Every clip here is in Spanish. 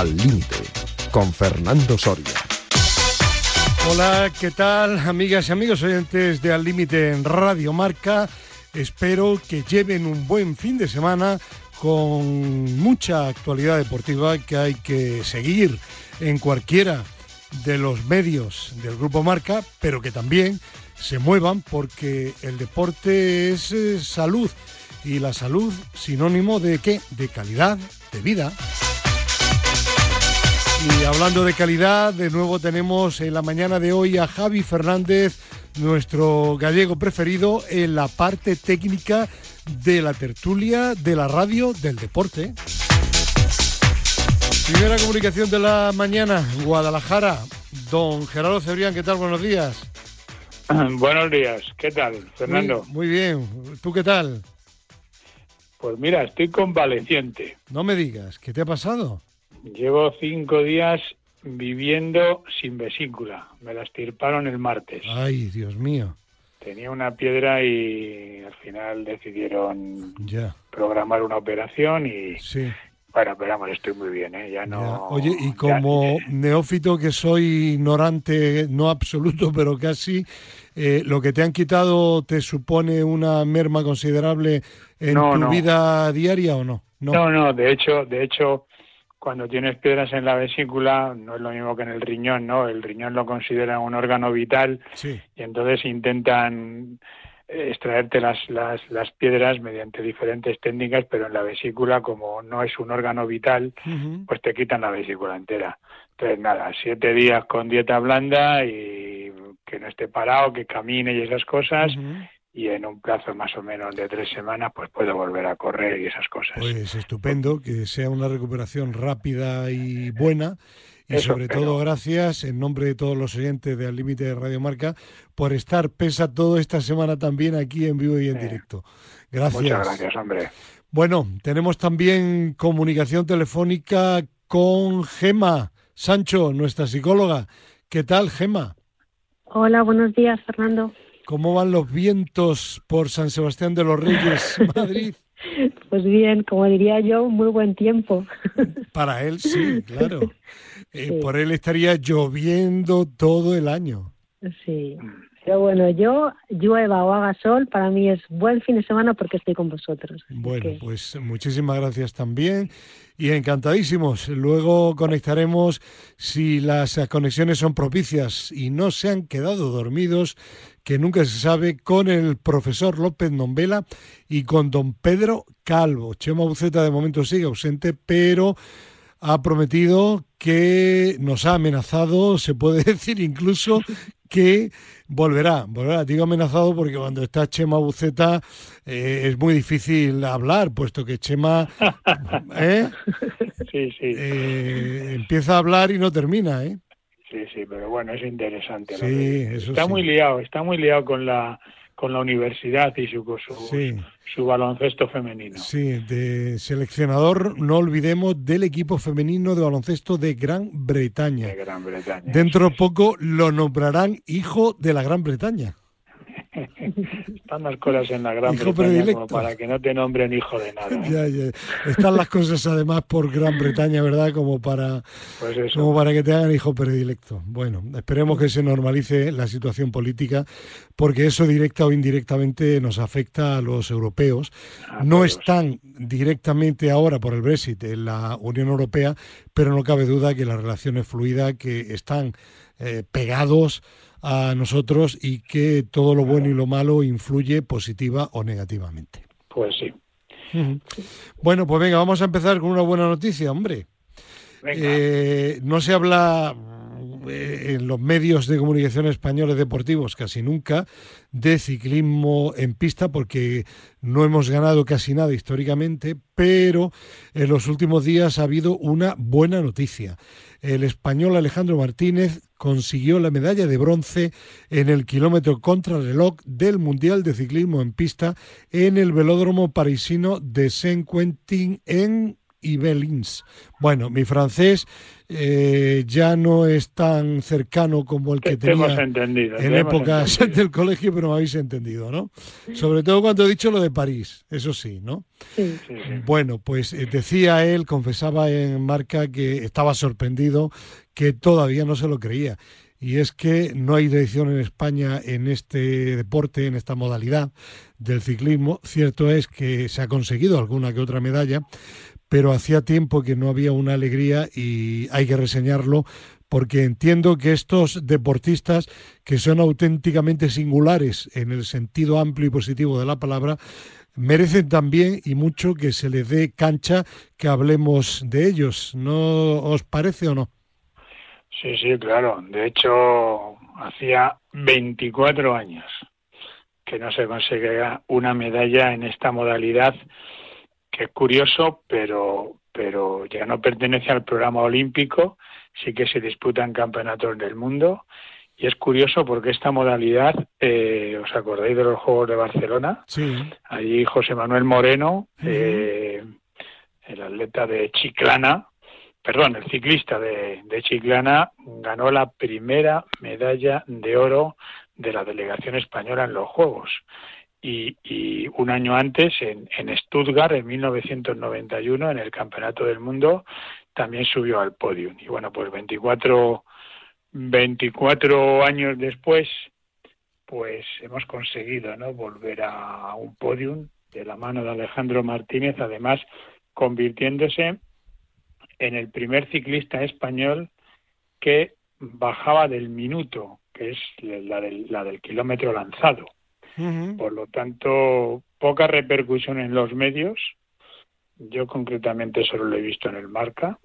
Al Límite, con Fernando Soria. Hola, ¿qué tal, amigas y amigos oyentes de Al Límite en Radio Marca? Espero que lleven un buen fin de semana con mucha actualidad deportiva que hay que seguir en cualquiera de los medios del Grupo Marca, pero que también se muevan porque el deporte es eh, salud y la salud sinónimo de qué? De calidad de vida. Y hablando de calidad, de nuevo tenemos en la mañana de hoy a Javi Fernández, nuestro gallego preferido, en la parte técnica de la tertulia, de la radio, del deporte. Primera comunicación de la mañana, Guadalajara. Don Gerardo Cebrián, ¿qué tal? Buenos días. Buenos días, ¿qué tal, Fernando? Muy, muy bien, ¿tú qué tal? Pues mira, estoy convaleciente. No me digas, ¿qué te ha pasado? Llevo cinco días viviendo sin vesícula. Me la estirparon el martes. Ay, Dios mío. Tenía una piedra y al final decidieron Ya. programar una operación y Sí. bueno, pero vamos, estoy muy bien, ¿eh? Ya ya. no. Oye, y ya- como neófito que soy ignorante, no absoluto, pero casi, eh, ¿lo que te han quitado te supone una merma considerable en No, tu no. vida diaria o no? No, no, de hecho, de hecho, cuando tienes piedras en la vesícula, no es lo mismo que en el riñón, ¿no? El riñón lo considera un órgano vital Sí. y entonces intentan eh, extraerte las, las, las piedras mediante diferentes técnicas, pero en la vesícula, como no es un órgano vital, pues te quitan la vesícula entera. Entonces, nada, siete días con dieta blanda y que no esté parado, que camine y esas cosas. Y en un plazo más o menos de tres semanas, pues puedo volver a correr y esas cosas. Pues estupendo, que sea una recuperación rápida y buena. Y Eso sobre espero. todo gracias, en nombre de todos los oyentes de Al Límite de Radio Marca, por estar pesa todo esta semana también aquí en vivo y en Sí. directo. Gracias. Muchas gracias, hombre. Bueno, tenemos también comunicación telefónica con Gema Sancho, nuestra psicóloga. ¿Qué tal, Gema? Hola, buenos días, Fernando. ¿Cómo van los vientos por San Sebastián de los Reyes, Madrid? Pues bien, como diría yo, muy buen tiempo. Para él sí, claro. Eh, Sí. Por él estaría lloviendo todo el año. Sí. Pero bueno, yo, llueva o haga sol, para mí es buen fin de semana porque estoy con vosotros. Bueno, que- pues muchísimas gracias también y encantadísimos. Luego conectaremos si las conexiones son propicias y no se han quedado dormidos, que nunca se sabe, con el profesor López Nombela y con don Pedro Calvo. Chema Buceta de momento sigue ausente, pero ha prometido que nos ha amenazado, se puede decir incluso que volverá, volverá. Digo amenazado porque cuando está Chema Buceta eh, es muy difícil hablar, puesto que Chema ¿eh? Sí, sí, Eh, empieza a hablar y no termina, ¿eh? sí, sí, pero bueno, es interesante. Sí, que- eso está sí. muy liado, está muy liado con la con la universidad y su su, Sí. su baloncesto femenino. Sí, de seleccionador, no olvidemos, del equipo femenino de baloncesto de Gran Bretaña. de Gran Bretaña. Dentro poco lo nombrarán hijo de la Gran Bretaña. Están las cosas en la Gran Hijo Bretaña predilecto. como para que no te nombren hijo de nada. ¿eh? Ya, ya. Están las cosas además por Gran Bretaña, ¿verdad? Como para, Pues eso. como para que te hagan hijo predilecto. Bueno, esperemos que se normalice la situación política, porque eso directa o indirectamente nos afecta a los europeos. a No todos. están directamente ahora por el Brexit en la Unión Europea, pero no cabe duda que la relación es fluida, que están eh, pegados a nosotros y que todo lo bueno y lo malo influye positiva o negativamente. Pues sí. Bueno, pues venga, vamos a empezar con una buena noticia, hombre. Eh, no se habla eh, en los medios de comunicación españoles deportivos casi nunca de ciclismo en pista porque no hemos ganado casi nada históricamente, pero en los últimos días ha habido una buena noticia. El español Alejandro Martínez consiguió la medalla de bronce en el kilómetro contrarreloj del Mundial de Ciclismo en pista en el velódromo parisino de Saint-Quentin en y Belins. Bueno, mi francés eh, ya no es tan cercano como el que tenía en épocas del colegio, pero me habéis entendido, ¿no? Sobre todo cuando he dicho lo de París, eso sí, ¿no? Sí. Bueno, pues eh, decía él, confesaba en marca que estaba sorprendido, que todavía no se lo creía y es que no hay edición en España en este deporte, en esta modalidad del ciclismo. Cierto es que se ha conseguido alguna que otra medalla, pero hacía tiempo que no había una alegría y hay que reseñarlo porque entiendo que estos deportistas que son auténticamente singulares en el sentido amplio y positivo de la palabra, merecen también y mucho que se les dé cancha que hablemos de ellos. ¿No os parece o no? Sí, sí, claro. De hecho, hacía 24 años que no se conseguía una medalla en esta modalidad, que es curioso, pero, pero ya no pertenece al programa olímpico, sí que se disputan campeonatos del mundo. Y es curioso porque esta modalidad, eh, ¿os acordáis de los Juegos de Barcelona? Sí. Allí José Manuel Moreno, eh, el atleta de Chiclana, perdón, el ciclista de, Chiclana ganó la primera medalla de oro de la delegación española en los Juegos. Y, un año antes, en, Stuttgart, en 1991, en el Campeonato del Mundo, también subió al podio. Y bueno, pues 24, 24 años después, pues hemos conseguido ¿no? volver a un podium de la mano de Alejandro Martínez, además convirtiéndose en el primer ciclista español que bajaba del minuto, que es la del kilómetro lanzado. Por lo tanto, poca repercusión en los medios. Yo concretamente solo lo he visto en el Marca.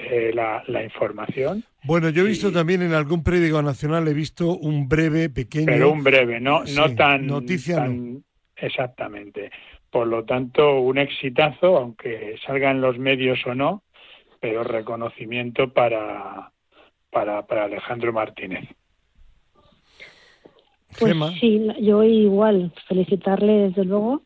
Eh, la, información. Bueno, yo he visto también en algún periódico nacional, he visto un breve, pequeño. Pero un breve, no, no tan. Noticia. Exactamente. Por lo tanto, un exitazo, aunque salga en los medios o no, pero reconocimiento para, para, para Alejandro Martínez. Pues sí, yo igual, felicitarle desde luego.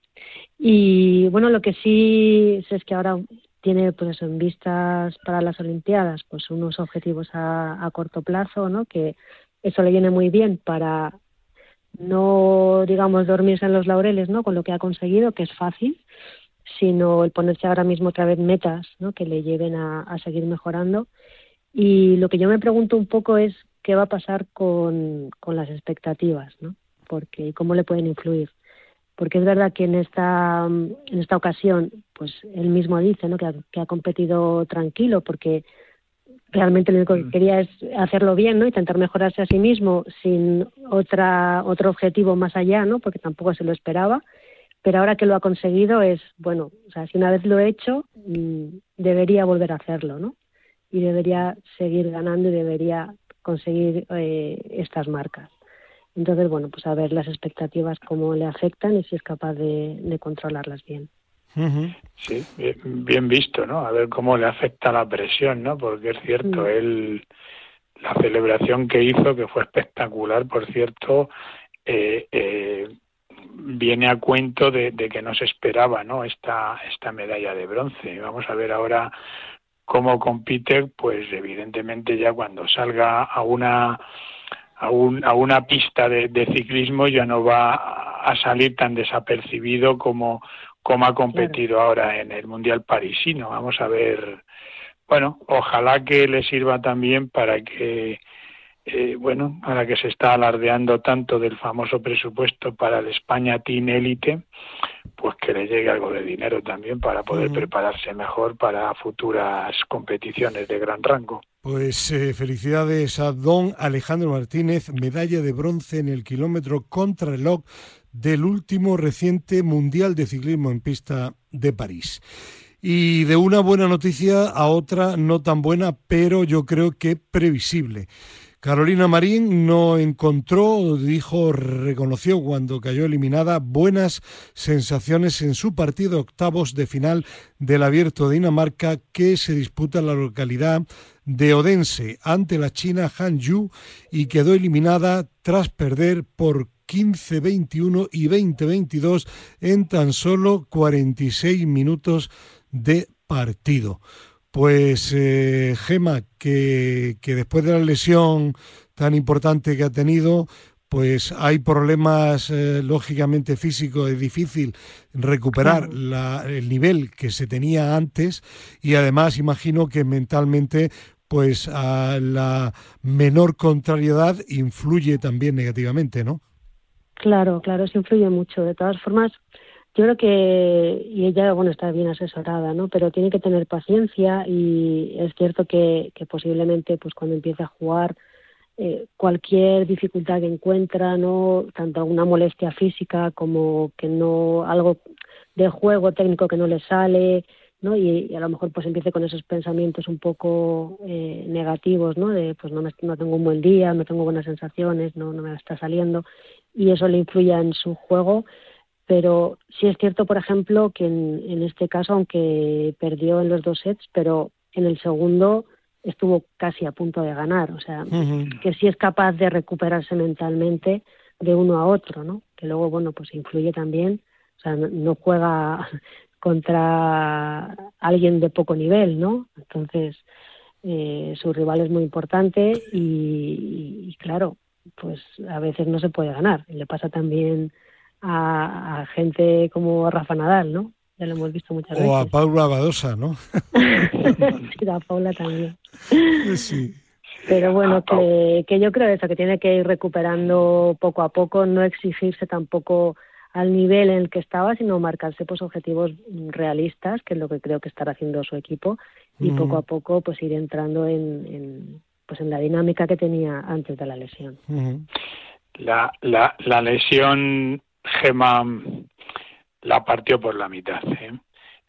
Y bueno, lo que sí es que ahora tiene pues en vistas para las Olimpiadas pues unos objetivos a, a corto plazo, ¿no? Que eso le viene muy bien para no digamos dormirse en los laureles, ¿no? Con lo que ha conseguido, que es fácil, sino el ponerse ahora mismo otra vez metas ¿no? que le lleven a, seguir mejorando. Y lo que yo me pregunto un poco es qué va a pasar con, con las expectativas, ¿no? Porque cómo le pueden influir. Porque es verdad que en esta, en esta ocasión, pues él mismo dice ¿no? que, ha, que ha competido tranquilo porque realmente lo único que mm. quería es hacerlo bien, ¿no? Intentar mejorarse a sí mismo sin otra, otro objetivo más allá, ¿no? Porque tampoco se lo esperaba pero ahora que lo ha conseguido es, bueno, o sea, si una vez lo he hecho, mm, debería volver a hacerlo, ¿no? Y debería seguir ganando y debería conseguir eh, estas marcas. Entonces, bueno, pues a ver las expectativas cómo le afectan y si es capaz de, controlarlas bien. Sí, bien, visto, ¿no? A ver cómo le afecta la presión, ¿no? Porque es cierto, mm. él, la celebración que hizo, que fue espectacular, por cierto, eh, eh, viene a cuento de, que no se esperaba ¿no? esta, esta medalla de bronce. Vamos a ver ahora cómo compite, pues evidentemente ya cuando salga a una a, un, a una pista de, ciclismo ya no va a salir tan desapercibido como, como ha competido ahora en el Mundial Parisino. Vamos a ver, bueno, ojalá que le sirva también para que eh, bueno, ahora que se está alardeando tanto del famoso presupuesto para el España Team Elite, pues que le llegue algo de dinero también para poder prepararse mejor para futuras competiciones de gran rango. Pues eh, felicidades a don Alejandro Martínez, medalla de bronce en el kilómetro contrarreloj del último reciente Mundial de Ciclismo en Pista de París. Y de una buena noticia a otra no tan buena, pero yo creo que previsible. Carolina Marín no encontró, dijo, reconoció cuando cayó eliminada buenas sensaciones en su partido octavos de final del Abierto de Dinamarca que se disputa en la localidad de Odense ante la China Hanyu y quedó eliminada tras perder por 15-21 y 20-22 en tan solo 46 minutos de partido. Pues eh, Gema, que, que después de la lesión tan importante que ha tenido, pues hay problemas eh, lógicamente físicos, es difícil recuperar el nivel que se tenía antes y además imagino que mentalmente pues a la menor contrariedad influye también negativamente, ¿no? Claro, claro, eso influye mucho. De todas formas, yo creo que, y ella, bueno, está bien asesorada, ¿no? Pero tiene que tener paciencia y es cierto que, posiblemente, pues cuando empiece a jugar, eh, cualquier dificultad que encuentra, no tanto una molestia física como que no algo de juego técnico que no le sale, ¿no? Y, a lo mejor pues empiece con esos pensamientos un poco eh, negativos, ¿no? De pues no, no tengo un buen día, no tengo buenas sensaciones, no, no me está saliendo y eso le influya en su juego. Pero sí es cierto, por ejemplo, que en, en este caso, aunque perdió en los dos sets, pero en el segundo estuvo casi a punto de ganar, o sea, que sí es capaz de recuperarse mentalmente de uno a otro, ¿no? Que luego, bueno, pues influye también, o sea, no, juega contra alguien de poco nivel, ¿no? Entonces, eh, su rival es muy importante y, claro, pues a veces no se puede ganar. Le pasa también a, a gente como Rafa Nadal, ¿no? ya lo hemos visto muchas veces. O a Paula Badosa, ¿no? sí, a Paula también. Sí. Pero bueno, que, que yo creo eso, que tiene que ir recuperando poco a poco, no exigirse tampoco al nivel en el que estaba, sino marcarse pues objetivos realistas, que es lo que creo que estará haciendo su equipo, y poco a poco pues ir entrando en, en, pues en la dinámica que tenía antes de la lesión. La, la, la lesión, Gema, la partió por la mitad. ¿eh?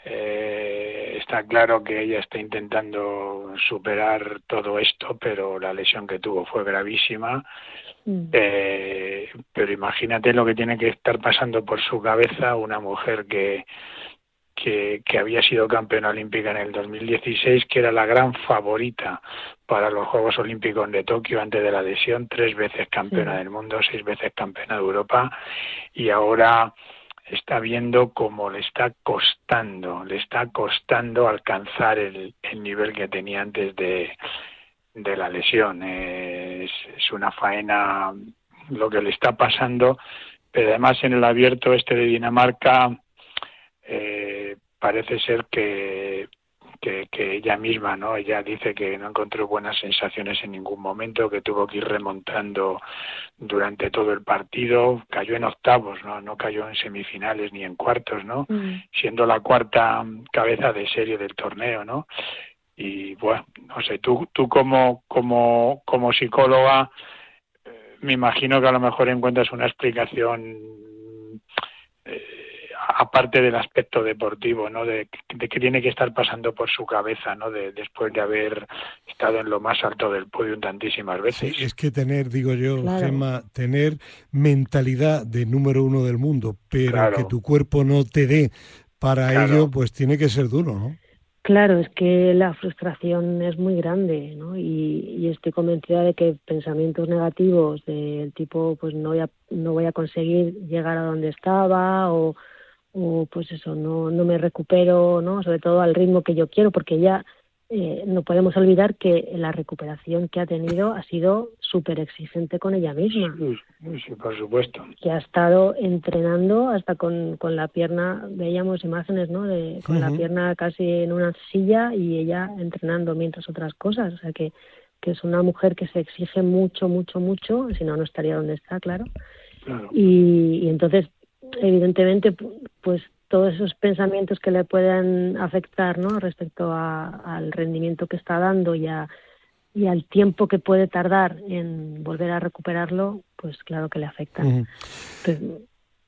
Eh, está claro que ella está intentando superar todo esto, pero la lesión que tuvo fue gravísima. Mm. Eh, pero imagínate lo que tiene que estar pasando por su cabeza una mujer que, que, que, había sido campeona olímpica en el 2016, que era la gran favorita para los Juegos Olímpicos de Tokio antes de la lesión, tres veces campeona del mundo, seis veces campeona de Europa, y ahora está viendo cómo le está costando, le está costando alcanzar el, el nivel que tenía antes de, de la lesión. Es, es, una faena lo que le está pasando, pero además en el abierto este de Dinamarca eh, parece ser que que, ella misma, ¿no? Ella dice que no encontró buenas sensaciones en ningún momento, que tuvo que ir remontando durante todo el partido, cayó en octavos, ¿no? No cayó en semifinales ni en cuartos, ¿no? Mm. Siendo la cuarta cabeza de serie del torneo, ¿no? Y bueno, no sé, tú, tú como, como, como psicóloga, eh, me imagino que a lo mejor encuentras una explicación eh, aparte del aspecto deportivo, ¿no? De, de que tiene que estar pasando por su cabeza, ¿no? De, después de haber estado en lo más alto del podio tantísimas veces. es que tener, digo yo, Gemma, tener mentalidad de número uno del mundo, pero que tu cuerpo no te dé para ello, pues tiene que ser duro, ¿no? Claro, es que la frustración es muy grande, ¿no? Y, y, estoy convencida de que pensamientos negativos del tipo, pues no voy a, no voy a conseguir llegar a donde estaba o o pues eso, no, no me recupero, ¿no? Sobre todo al ritmo que yo quiero, porque ya eh, no podemos olvidar que la recuperación que ha tenido ha sido súper exigente con ella misma. Sí, por supuesto. Que ha estado entrenando hasta con, con la pierna, veíamos imágenes, ¿no? De, con la pierna casi en una silla y ella entrenando mientras otras cosas. O sea que, que es una mujer que se exige mucho, mucho, mucho, si no, no estaría donde está, claro. claro. Y, y entonces evidentemente, pues todos esos pensamientos que le puedan afectar, ¿no? Respecto al rendimiento que está dando y, y al tiempo que puede tardar en volver a recuperarlo, pues claro que le afecta. Pues,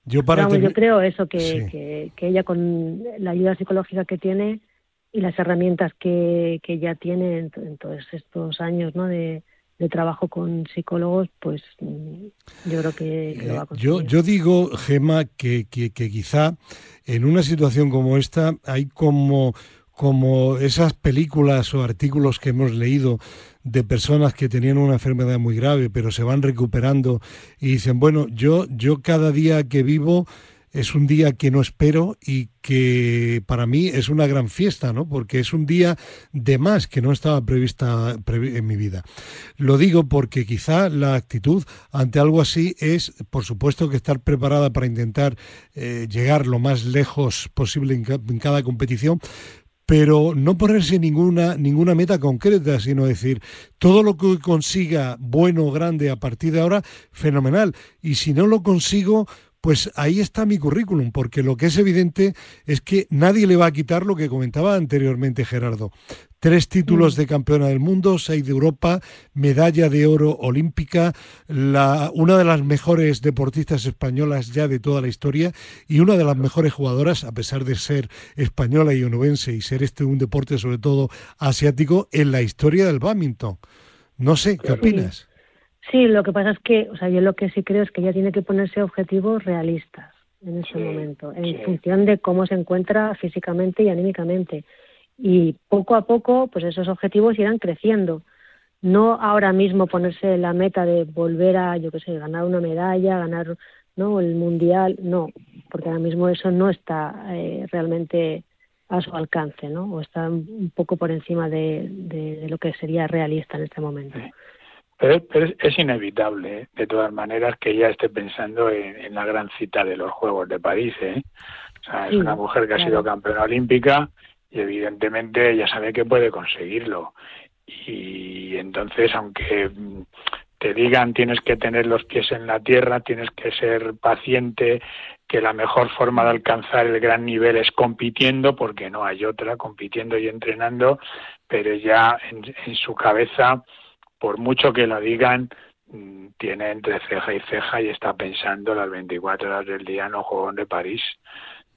yo, yo creo eso, que, que, ella con la ayuda psicológica que tiene y las herramientas que, que ya tiene en, en todos estos años, ¿no? De, de trabajo con psicólogos, pues mm, yo creo que, lo va a conseguir. Yo, yo digo, Gema, que, que, quizá en una situación como esta hay como, como esas películas o artículos que hemos leído de personas que tenían una enfermedad muy grave, pero se van recuperando y dicen, bueno, yo, yo cada día que vivo es un día que no espero y que para mí es una gran fiesta, ¿no? Porque es un día de más que no estaba prevista en mi vida. Lo digo porque quizá la actitud ante algo así es, por supuesto, que estar preparada para intentar eh, llegar lo más lejos posible en cada competición, pero no ponerse ninguna, ninguna meta concreta, sino decir, todo lo que consiga bueno o grande a partir de ahora, fenomenal. Y si no lo consigo, pues ahí está mi currículum, porque lo que es evidente es que nadie le va a quitar lo que comentaba anteriormente Gerardo. Tres títulos mm. de campeona del mundo, seis de Europa, medalla de oro olímpica, la, una de las mejores deportistas españolas ya de toda la historia y una de las mejores jugadoras, a pesar de ser española y onubense y ser este un deporte sobre todo asiático, en la historia del badminton. No sé, ¿qué opinas? Sí, lo que pasa es que, o sea, yo lo que sí creo es que ella tiene que ponerse objetivos realistas en ese momento, en función de cómo se encuentra físicamente y anímicamente. Y poco a poco pues esos objetivos irán creciendo. No ahora mismo ponerse la meta de volver a yo qué sé ganar una medalla ganar no el mundial no porque ahora mismo eso no está eh, realmente a su alcance no o está un poco por encima de, de, lo que sería realista en este momento Pero, es, inevitable, ¿eh? de todas maneras, que ella esté pensando en, la gran cita de los Juegos de París. ¿eh? O sea, es una mujer que ha sido campeona olímpica y evidentemente ella sabe que puede conseguirlo. Y entonces, aunque te digan tienes que tener los pies en la tierra, tienes que ser paciente, que la mejor forma de alcanzar el gran nivel es compitiendo, porque no hay otra, compitiendo y entrenando, pero ya en, su cabeza, por mucho que lo digan, mm, tiene entre ceja y ceja y está pensando las 24 horas del día en los Juegos de París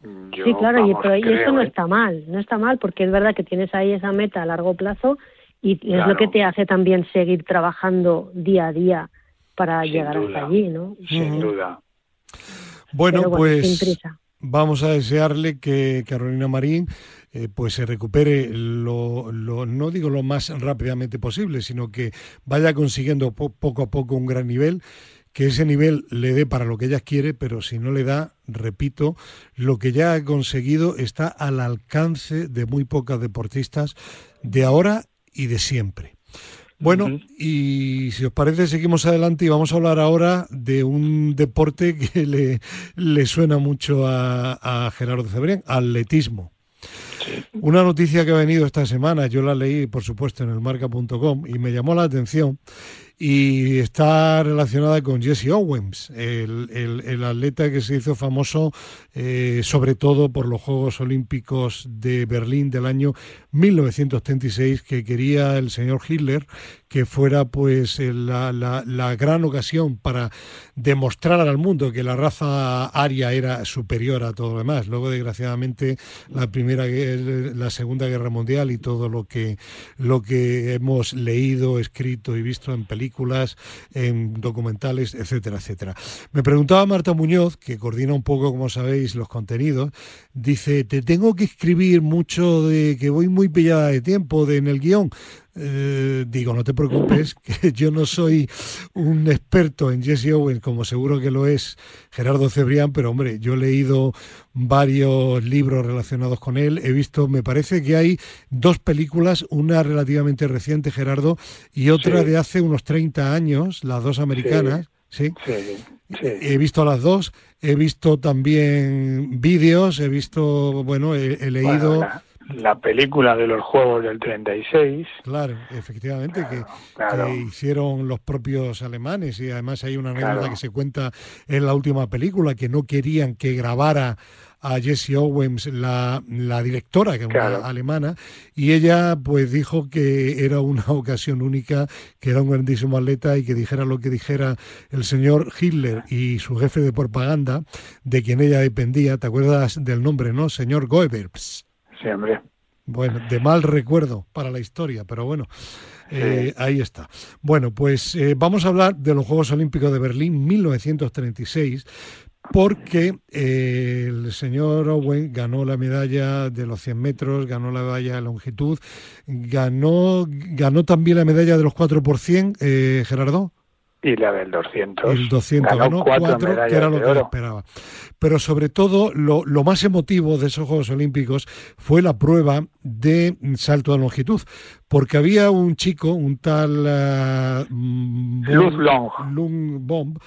sí, claro, y, eso no ¿eh? está mal, no está mal, porque es verdad que tienes ahí esa meta a largo plazo y es lo que te hace también seguir trabajando día a día para llegar hasta allí, ¿no? Sin duda. Bueno, pues vamos a desearle que Carolina Marín eh, pues se recupere lo, no digo lo más rápidamente posible, sino que vaya consiguiendo poco a poco un gran nivel que ese nivel le dé para lo que ella quiere, pero si no le da, repito, lo que ya ha conseguido está al alcance de muy pocas deportistas de ahora y de siempre. Bueno, y si os parece, seguimos adelante y vamos a hablar ahora de un deporte que le, le suena mucho a, Gerardo Cebrián, atletismo. Una noticia que ha venido esta semana, yo la leí por supuesto en el marca.com y me llamó la atención y está relacionada con Jesse Owens, el, el, atleta que se hizo famoso eh, sobre todo por los Juegos Olímpicos de Berlín del año 1936 que quería el señor Hitler que fuera pues la, la, la, gran ocasión para demostrar al mundo que la raza aria era superior a todo lo demás. Luego, desgraciadamente, la primera, la segunda guerra mundial y todo lo que lo que hemos leído, escrito y visto en películas, en documentales, etcétera, etcétera. Me preguntaba Marta Muñoz, que coordina un poco, como sabéis, los contenidos, dice, te tengo que escribir mucho de que voy muy pillada de tiempo de, en el guion. Eh, digo, no te preocupes, que yo no soy un experto en Jesse Owens, como seguro que lo es Gerardo Cebrián, pero hombre, yo he leído varios libros relacionados con él, he visto, me parece que hay dos películas, una relativamente reciente, Gerardo, y otra de hace unos 30 años, las dos americanas. ¿sí? He visto las dos, he visto también vídeos, he visto, bueno, he, leído la película de los Juegos del 36. Claro, efectivamente, que, hicieron los propios alemanes y además hay una anécdota que se cuenta en la última película que no querían que grabara a Jessie Owens, la, la directora, que es una alemana, y ella pues dijo que era una ocasión única, que era un grandísimo atleta y que dijera lo que dijera el señor Hitler y su jefe de propaganda, de quien ella dependía, ¿te acuerdas del nombre, no? Señor Goebbels. Bueno, de mal recuerdo para la historia, pero bueno, eh, ahí está. Bueno, pues eh, vamos a hablar de los Juegos Olímpicos de Berlín 1936, porque eh, el señor Owen ganó la medalla de los 100 metros, ganó la medalla de longitud, ganó, ganó también la medalla de los 4 por 100, Gerardo. Y la del 200. El 200 ganó, cuatro, que era lo que esperaba. Pero sobre todo, lo, lo, más emotivo de esos Juegos Olímpicos fue la prueba de salto de longitud, porque había un chico, un tal uh, Long. Bomb,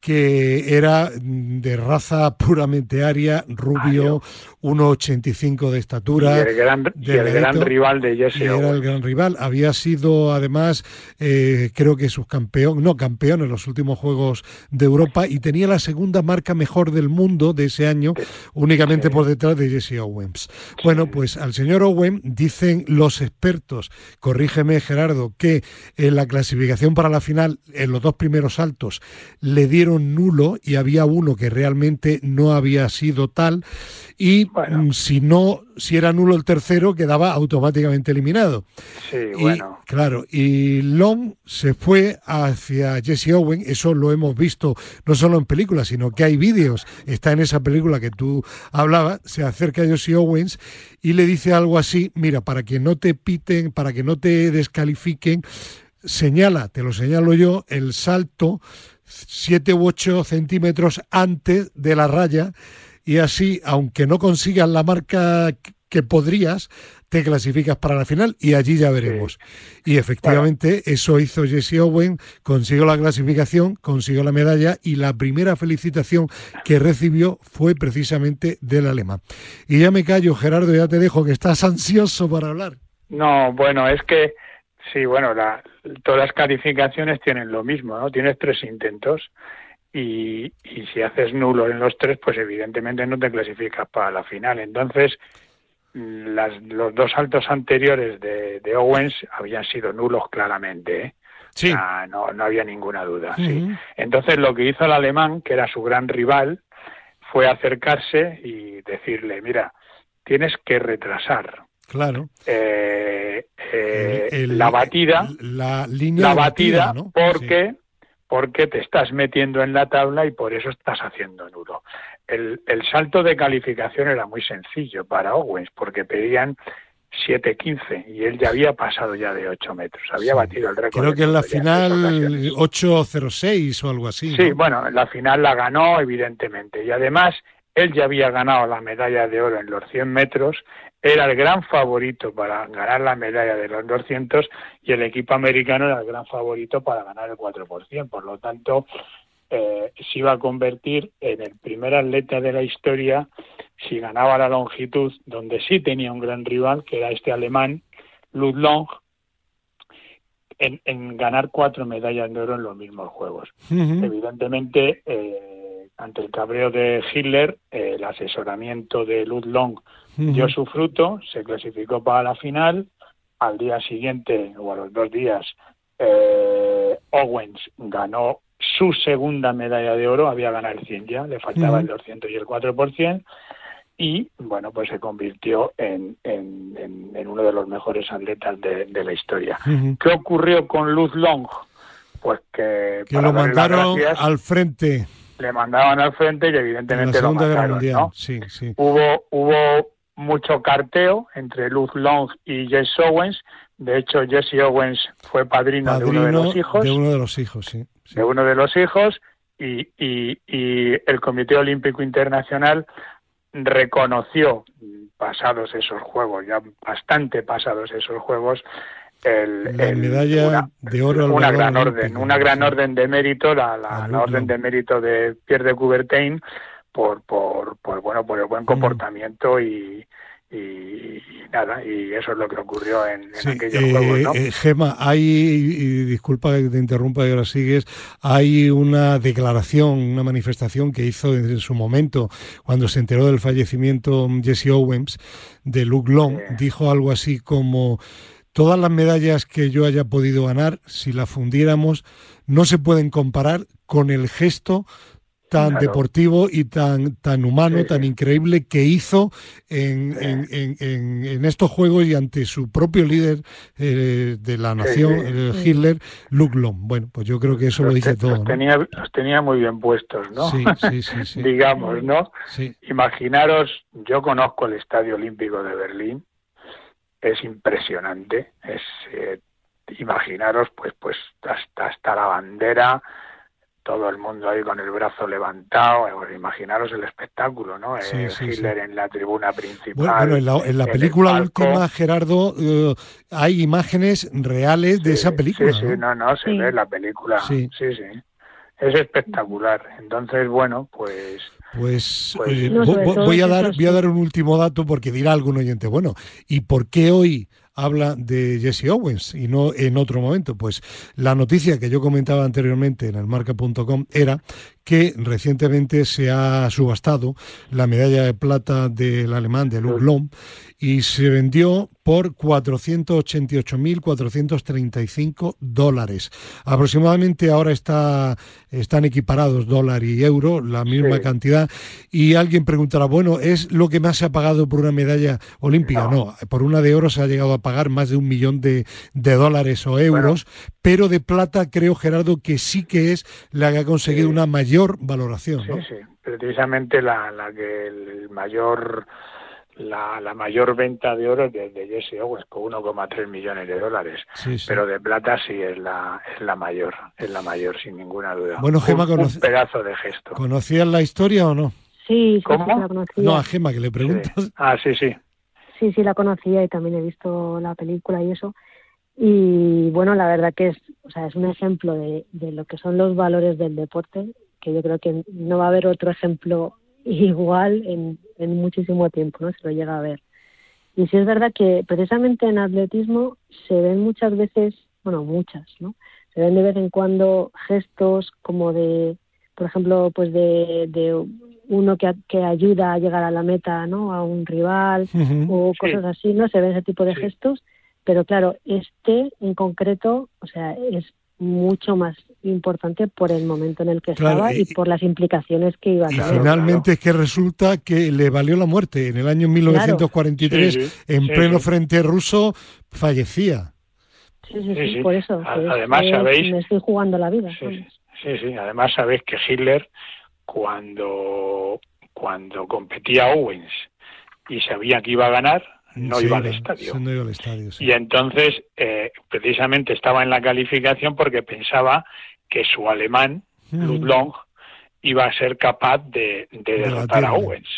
que era de raza puramente aria, rubio, 1,85 de estatura. Y el gran, rival de Jesse Era el gran rival. Había sido, además, eh, creo que subcampeón, no, campeón en los últimos Juegos de Europa y tenía la segunda marca mejor del mundo de ese año, únicamente por detrás de Jesse Owens. Bueno, pues al señor Owen dicen los expertos, corrígeme Gerardo, que en la clasificación para la final, en los dos primeros saltos, le dieron nulo y había uno que realmente no había sido tal y mm, si no, si era nulo el tercero, quedaba automáticamente eliminado. Sí, bueno. Claro, y Long se fue hacia Jesse Owen, eso lo hemos visto no solo en películas, sino que hay vídeos, está en esa película que tú hablabas, se acerca a Jesse Owens y le dice algo así, mira, para que no te piten, para que no te descalifiquen, señala, te lo señalo yo, el salto 7 u 8 centímetros antes de la raya y así, aunque no consigas la marca que podrías, te clasificas para la final y allí ya veremos. Y efectivamente eso hizo Jesse Owen, consiguió la clasificación, consiguió la medalla y la primera felicitación que recibió fue precisamente del alemán. Y ya me callo, Gerardo, ya te dejo que estás ansioso para hablar. No, bueno, es que Sí, bueno, la, todas las calificaciones tienen lo mismo, ¿no? Tienes tres intentos y, y si haces nulo en los tres, pues evidentemente no te clasificas para la final. Entonces, las, los dos saltos anteriores de, de Owens habían sido nulos claramente, ¿eh? Sí. no, no había ninguna duda. sí. Entonces, lo que hizo el alemán, que era su gran rival, fue acercarse y decirle, mira, tienes que retrasar. Claro. Eh, eh, la batida, la, línea la batida, porque porque te estás metiendo en la tabla y por eso estás haciendo nulo. El, el salto de calificación era muy sencillo para Owens porque pedían 7.15 y él ya había pasado ya de 8 metros, había batido el récord. Creo que en la final 8.06 o algo así. Sí, bueno, en la final la ganó evidentemente y además él ya había ganado la medalla de oro en los 100 metros era el gran favorito para ganar la medalla de los 200 y el equipo americano era el gran favorito para ganar el 4%. Por lo tanto, eh, se iba a convertir en el primer atleta de la historia si ganaba la longitud, donde sí tenía un gran rival, que era este alemán, Lud Long, en, ganar cuatro medallas de oro en los mismos Juegos. Evidentemente, eh, ante el cabreo de Hitler, el asesoramiento de Lud Long dio su fruto, se clasificó para la final. Al día siguiente, o a los dos días, eh, Owens ganó su segunda medalla de oro, había ganado el 100 ya, le faltaba el 200 y el 4%, y bueno, pues se convirtió en, en, en, uno de los mejores atletas de, de la historia. ¿Qué ocurrió con Luz Long? Pues que, que lo mandaron al frente. Le mandaban al frente y evidentemente lo mataron, ¿no? sí, sí. Hubo, hubo mucho carteo entre Luz Long y Jesse Owens. De hecho, Jesse Owens fue padrino, de uno de los hijos. De uno de los hijos, sí. De uno de los hijos. Y, y, y el Comité Olímpico Internacional reconoció, pasados esos juegos, ya bastante pasados esos juegos, el, la medalla de oro al una gran orden, una gran orden de mérito, la, la, la orden de mérito de Pierre de Coubertin por, por, por bueno por el buen mm. comportamiento y, y, nada, y eso es lo que ocurrió en, en aquellos eh, juegos, ¿no? Eh, Gema, hay, y disculpa que te interrumpa y ahora sigues, hay una declaración, una manifestación que hizo en su momento, cuando se enteró del fallecimiento Jesse Owens, de Luke Long, dijo algo así como, todas las medallas que yo haya podido ganar, si las fundiéramos, no se pueden comparar con el gesto tan deportivo y tan, tan humano, tan increíble que hizo en, en, en, estos juegos y ante su propio líder eh, de la nación, eh, Hitler, Luke Long. Bueno, pues yo creo que eso lo dice todo. Los, tenía, los tenía muy bien puestos, ¿no? Sí, sí, sí. Digamos, ¿no? Imaginaros, yo conozco el Estadio Olímpico de Berlín, es impresionante, es... Eh, imaginaros, pues, pues hasta, hasta la bandera, todo el mundo ahí con el brazo levantado, eh, imaginaros el espectáculo, ¿no? Sí, Eh, sí, Hitler sí. en la tribuna principal. Bueno, en la, en la en el película última, Gerardo, eh, hay imágenes reales de esa película. Sí, sí, ¿no? no, no, se Sí. ve la película. Sí. Sí. sí, Es espectacular. Entonces, bueno, pues Pues, Pues- eh, No, voy a dar voy a dar un último dato porque dirá algún oyente, bueno, ¿y por qué hoy habla de Jesse Owens y no en otro momento? Pues la noticia que yo comentaba anteriormente en el marca.com era que recientemente se ha subastado la medalla de plata del alemán de Lom y se vendió por 488.435 dólares. Aproximadamente ahora está, están equiparados dólar y euro, la misma Sí. cantidad. Y alguien preguntará, bueno, ¿es lo que más se ha pagado por una medalla olímpica? No, No. por una de oro se ha llegado a pagar más de un millón de, de dólares o euros, pero de plata creo, Gerardo, que sí que es la que ha conseguido Sí. una mayor valoración. sí, ¿no? sí. Precisamente la, la que el mayor la, la mayor venta de oro de, de Jesse Owens con 1,3 millones de dólares. Sí, sí. Pero de plata sí es la es la mayor, es la mayor sin ninguna duda. Bueno, Gemma, un, un pedazo de gesto. ¿Conocías la historia o no? Sí, sí, ¿Cómo? sí, la conocía. No, a Gema, que le Sí. preguntas. Ah, sí, sí. Sí, sí, la conocía y también he visto la película y eso. Y bueno, la verdad que es, o sea, es un ejemplo de, de lo que son los valores del deporte, que yo creo que no va a haber otro ejemplo igual en, en muchísimo tiempo, ¿no? Se lo llega a ver. Y sí es verdad que precisamente en atletismo se ven muchas veces, bueno, muchas, ¿no? Se ven de vez en cuando gestos como de, por ejemplo, pues de, de uno que, que ayuda a llegar a la meta, ¿no? A un rival o Sí. cosas así, ¿no? Se ve ese tipo de Sí. gestos, pero claro, este en concreto, o sea, es mucho más importante por el momento en el que Claro, estaba y, y- por las implicaciones que iba a Y tener. Claro, finalmente es que resulta que le valió la muerte. En el año 1943, Sí, sí, en sí, pleno sí. frente ruso, fallecía. Sí, sí, sí, Sí, sí. por eso. A- que es además, sabéis- Me estoy jugando la vida. Sí, sí. Además sabéis que Hitler cuando cuando competía Owens y sabía que iba a ganar, no Sí, iba al estadio. sí, no iba al estadio, sí. Y entonces, eh, precisamente estaba en la calificación porque pensaba que su alemán, Ujú. Ludlong, iba a ser capaz de, de derrotar a. Owens.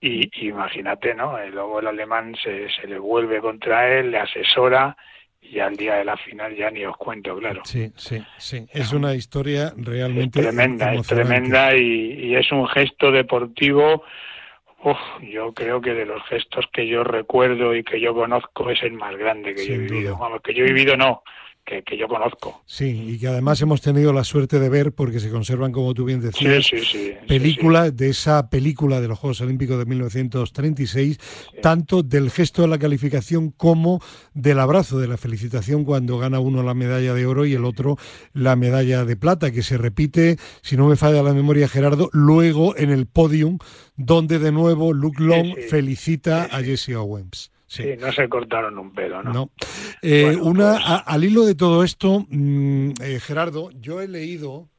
Y, y imagínate, ¿no? Eh, Luego el alemán se, se le vuelve contra él, le asesora y al día de la final ya ni os cuento, claro. Sí, sí, sí. Es una historia Es realmente tremenda, es tremenda y, y es un gesto deportivo. Uf, yo creo que de los gestos que yo recuerdo y que yo conozco es el más grande que yo he vivido. duda. Vamos, que yo he vivido no, que, que yo conozco. Sí, y que además hemos tenido la suerte de ver, porque se conservan, como tú bien decías, sí, sí. sí, película de esa película de los Juegos Olímpicos de 1936, tanto del gesto de la calificación como del abrazo, de la felicitación cuando gana uno la medalla de oro y el otro la medalla de plata, que se repite, si no me falla la memoria Gerardo, luego en el podium, donde de nuevo Luke Long felicita a. Jesse Owens. Sí, sí, no se cortaron un pelo, ¿no? No. Eh, Bueno, una, pues- a- al hilo de todo esto, mm, eh, Gerardo, yo he leído,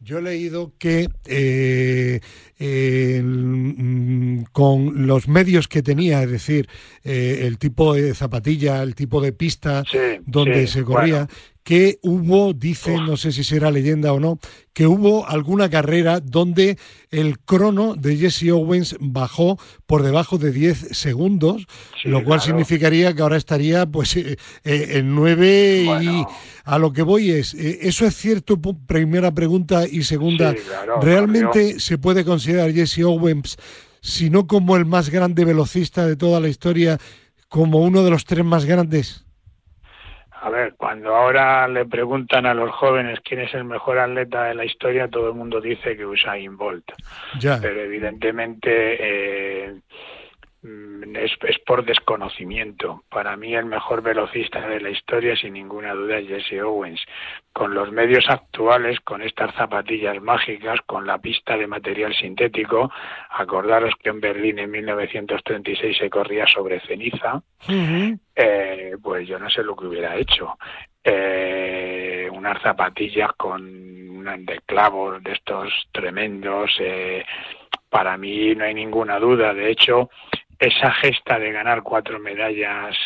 yo he leído que eh, eh, mm, con los medios que tenía, es decir, eh, el tipo de zapatilla, el tipo de pista Sí, donde sí, se corría, bueno. Que hubo, dicen, Uf. no sé si será leyenda o no, que hubo alguna carrera donde el crono de Jesse Owens bajó por debajo de 10 segundos, Sí, lo cual claro. significaría que ahora estaría pues eh, eh, en 9 y a lo que voy es, eh, ¿eso es cierto? Primera pregunta y segunda, Sí, claro, ¿realmente se puede considerar Jesse Owens, si no como el más grande velocista de toda la historia, como uno de los tres más grandes? A ver, cuando ahora le preguntan a los jóvenes quién es el mejor atleta de la historia, todo el mundo dice que Usain Bolt. Ya. Pero evidentemente eh, es, es por desconocimiento. Para mí el mejor velocista de la historia, sin ninguna duda, es Jesse Owens. Con los medios actuales, con estas zapatillas mágicas, con la pista de material sintético, acordaros que en Berlín en 1936 se corría sobre ceniza, eh, pues yo no sé lo que hubiera hecho. Eh, unas zapatillas con de clavos de estos tremendos. eh, para mí no hay ninguna duda. De hecho, esa gesta de ganar cuatro medallas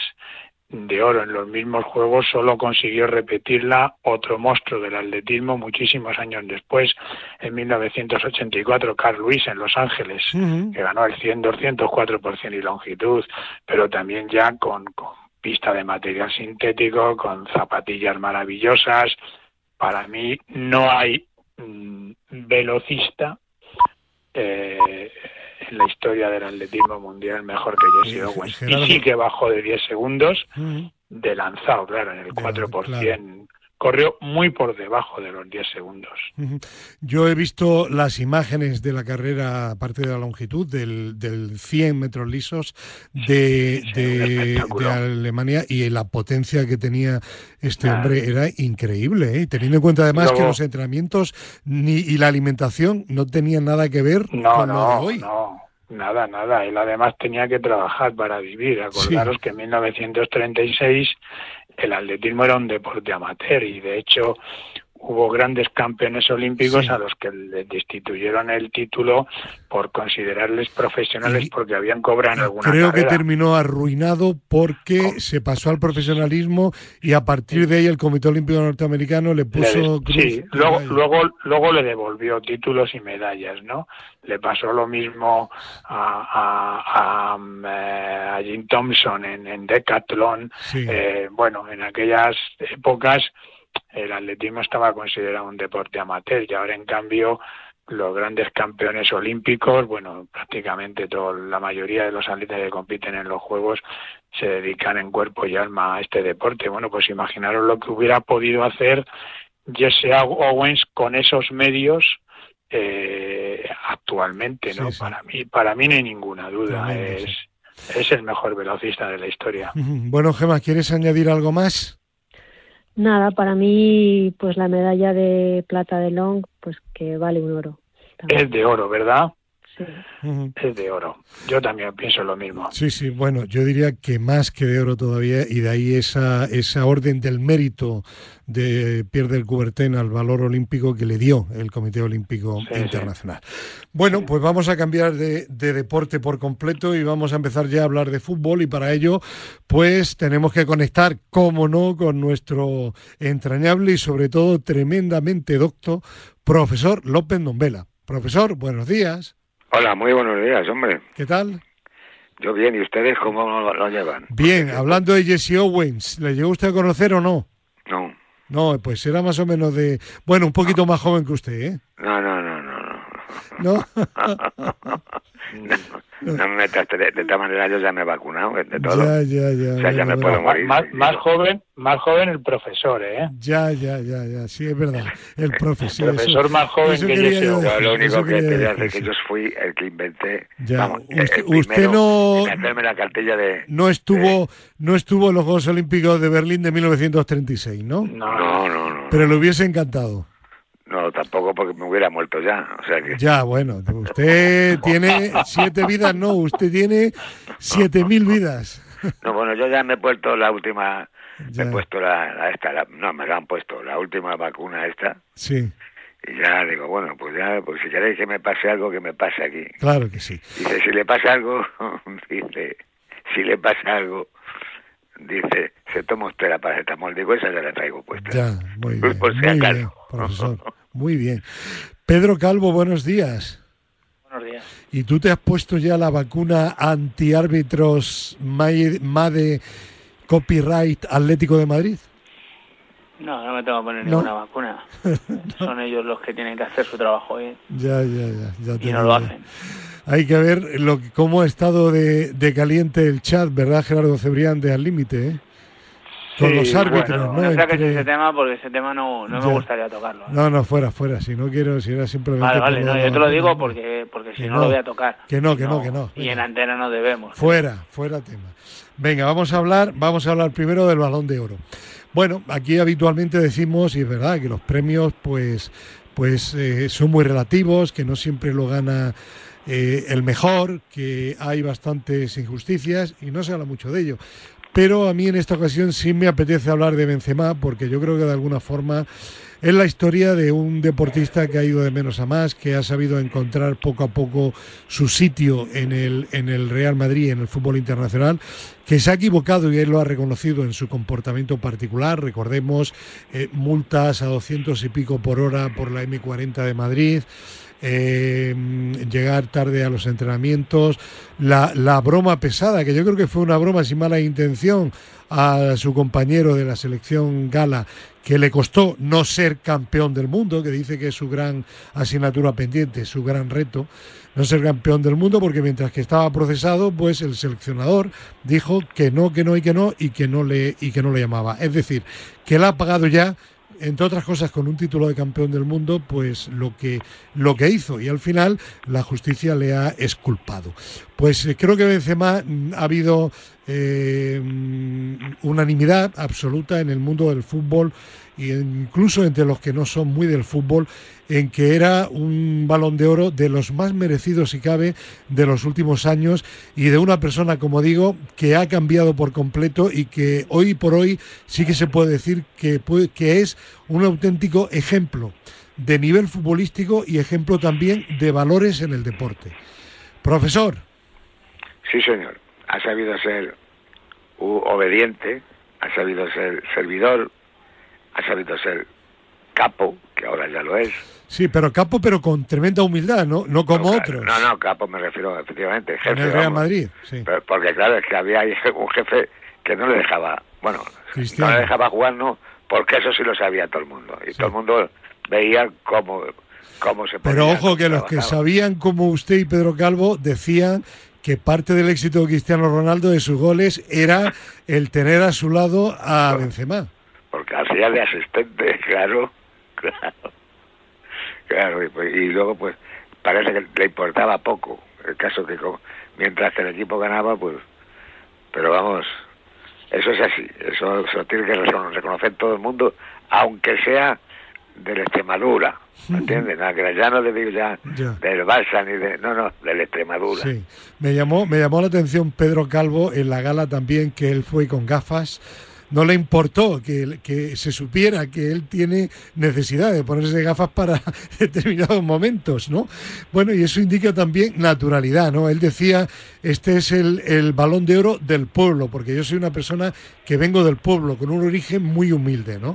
de oro en los mismos Juegos solo consiguió repetirla otro monstruo del atletismo muchísimos años después, en 1984, Carl Luis en Los Ángeles, que ganó el 100, 204 por y longitud, pero también ya con, con pista de material sintético, con zapatillas maravillosas. Para mí no hay mm, velocista eh, en la historia del atletismo mundial mejor que Jesse Owens. Y sí que bajó de 10 segundos de lanzado, claro, en el 4 por corrió muy por debajo de los 10 segundos. Yo he visto las imágenes de la carrera, aparte de la longitud, del, del 100 metros lisos de, de, Alemania y la potencia que tenía este hombre era increíble. ¿eh? Teniendo en cuenta además que los entrenamientos ni, y la alimentación no tenían nada que ver con lo de hoy. No. Nada, nada. Él además tenía que trabajar para vivir. Acordaros que en 1936 el atletismo era un deporte amateur y de hecho hubo grandes campeones olímpicos a los que les destituyeron el título por considerarles profesionales porque habían cobrado alguna Creo que terminó arruinado porque se pasó al profesionalismo y a partir de ahí el Comité Olímpico Norteamericano le puso... sí, luego, luego, luego le devolvió títulos y medallas, ¿no? Le pasó lo mismo a, a, a, Jim Thompson en, en Decathlon. Eh, bueno, en aquellas épocas el atletismo estaba considerado un deporte amateur y ahora en cambio los grandes campeones olímpicos, bueno, prácticamente toda la mayoría de los atletas que compiten en los Juegos se dedican en cuerpo y alma a este deporte. Bueno, pues imaginaros lo que hubiera podido hacer Jesse Owens con esos medios eh, actualmente, ¿no? Para mí, para mí no hay ninguna duda. Es, es el mejor velocista de la historia. Bueno, Gemma, ¿quieres añadir algo más? Nada, para mí, pues la medalla de plata de Long, pues que vale un oro. Es de oro, ¿verdad? Es de oro. Yo también pienso lo mismo. Sí, sí, bueno, yo diría que más que de oro todavía, y de ahí esa, esa orden del mérito de Pierre del Coubertin al valor olímpico que le dio el Comité Olímpico Internacional. Bueno, pues vamos a cambiar de, de, deporte por completo y vamos a empezar ya a hablar de fútbol y para ello, pues tenemos que conectar, como no, con nuestro entrañable y sobre todo tremendamente docto profesor López Nombela. Profesor, buenos días. Hola, muy buenos días, hombre. ¿Qué tal? Yo bien, ¿y ustedes cómo lo, llevan? Bien, hablando de Jesse Owens, ¿le llegó usted a conocer o no? No. No, pues era más o menos de... Bueno, un poquito más joven que usted, ¿eh? No, no, no, no. ¿No? ¿No? No me metas de, de esta manera, yo ya me he vacunado de todo. Ya, ya, ya. O sea, ya, me puedo morir. Más, más, joven, más joven el profesor, ¿eh? Ya, ya, ya, ya. Sí, es verdad. El profesor. el profesor más joven que yo. yo. Lo único que quería decir que yo fui el que inventé. Ya. Vamos, usted, usted no. hacerme la cartilla de. No estuvo, no estuvo en los Juegos Olímpicos de Berlín de 1936, ¿no? No, no, no. no Pero le hubiese encantado. No, tampoco porque me hubiera muerto ya. O sea que... Ya, bueno, usted tiene siete vidas, no, usted tiene siete mil vidas. No, bueno, yo ya me he puesto la última, me he puesto la, esta, no, me la han puesto, la última vacuna esta. Sí. Y ya digo, bueno, pues ya, pues si queréis que me pase algo, que me pase aquí. Claro que sí. Dice, si le pasa algo, dice, si le pasa algo, dice, se toma usted la paracetamol. Digo, esa ya la traigo puesta. Ya, muy bien. Por si muy bien, profesor. Muy bien. Pedro Calvo, buenos días. Buenos días. ¿Y tú te has puesto ya la vacuna antiárbitros MADE Copyright Atlético de Madrid? No, no me tengo que poner ninguna vacuna. Son ellos los que tienen que hacer su trabajo bien. Ya, ya, ya. ya y no lo hacen. Hay que ver lo, cómo ha estado de, de, caliente el chat, ¿verdad, Gerardo Cebrián, de Al Límite? ¿eh? Con los árbitros, ¿no? No saques ese tema porque ese tema no, no me gustaría tocarlo. ¿eh? No, no, fuera, fuera. Si no quiero, si era simplemente. Vale, vale, no, yo te lo digo porque, porque si no, lo voy a tocar. Que no, que no, que no. Y en antena no debemos. Fuera, fuera tema. Venga, vamos a hablar, vamos a hablar primero del balón de oro. Bueno, aquí habitualmente decimos, y es verdad, que los premios, pues, pues eh, son muy relativos, que no siempre lo gana eh, el mejor, que hay bastantes injusticias y no se habla mucho de ello. Pero a mí en esta ocasión sí me apetece hablar de Benzema porque yo creo que de alguna forma es la historia de un deportista que ha ido de menos a más, que ha sabido encontrar poco a poco su sitio en el, en el Real Madrid, en el fútbol internacional, que se ha equivocado y él lo ha reconocido en su comportamiento particular. Recordemos eh, multas a 200 y pico por hora por la M40 de Madrid. Eh, llegar tarde a los entrenamientos, la, la, broma pesada, que yo creo que fue una broma sin mala intención a su compañero de la selección gala, que le costó no ser campeón del mundo, que dice que es su gran asignatura pendiente, su gran reto, no ser campeón del mundo, porque mientras que estaba procesado, pues el seleccionador dijo que no, que no y que no, y que no le, y que no le llamaba. Es decir, que él ha pagado ya entre otras cosas, con un título de campeón del mundo, pues lo que, lo que hizo. Y al final la justicia le ha exculpado. Pues eh, creo que Benzema mm, ha habido eh, unanimidad absoluta en el mundo del fútbol e incluso entre los que no son muy del fútbol en que era un balón de oro de los más merecidos si cabe de los últimos años y de una persona como digo que ha cambiado por completo y que hoy por hoy sí que se puede decir que, que es un auténtico ejemplo de nivel futbolístico y ejemplo también de valores en el deporte. Profesor. Sí, señor ha sabido ser obediente, ha sabido ser servidor, ha sabido ser capo, que ahora ya lo es. Sí, pero capo, pero con tremenda humildad, ¿no? No como otros. No, no, capo me refiero efectivamente. Jefe, en el Real Madrid, sí. porque claro, es que había un jefe que no le dejaba, bueno, no le dejaba jugar, no, porque eso sí lo sabía todo el mundo. Y todo el mundo veía cómo, cómo se Pero ojo que los que sabían como usted y Pedro Calvo decían que parte del éxito de Cristiano Ronaldo de sus goles era el tener a su lado a Benzema. Porque hacía de asistente, claro, claro. Claro, y, pues, y, luego pues parece que le importaba poco el caso que mientras que el equipo ganaba, pues... Pero vamos, eso es así, eso, eso tiene que reconocer todo el mundo, aunque sea de la Extremadura, ¿me entiendes? ya no le digo ya, del Barça ni de... No, no, de la Extremadura. Sí, me llamó, me llamó la atención Pedro Calvo en la gala también que él fue con gafas. No le importó que, que se supiera que él tiene necesidad de ponerse gafas para determinados momentos, ¿no? Bueno, y eso indica también naturalidad, ¿no? Él decía, este es el, el balón de oro del pueblo, porque yo soy una persona que vengo del pueblo, con un origen muy humilde, ¿no?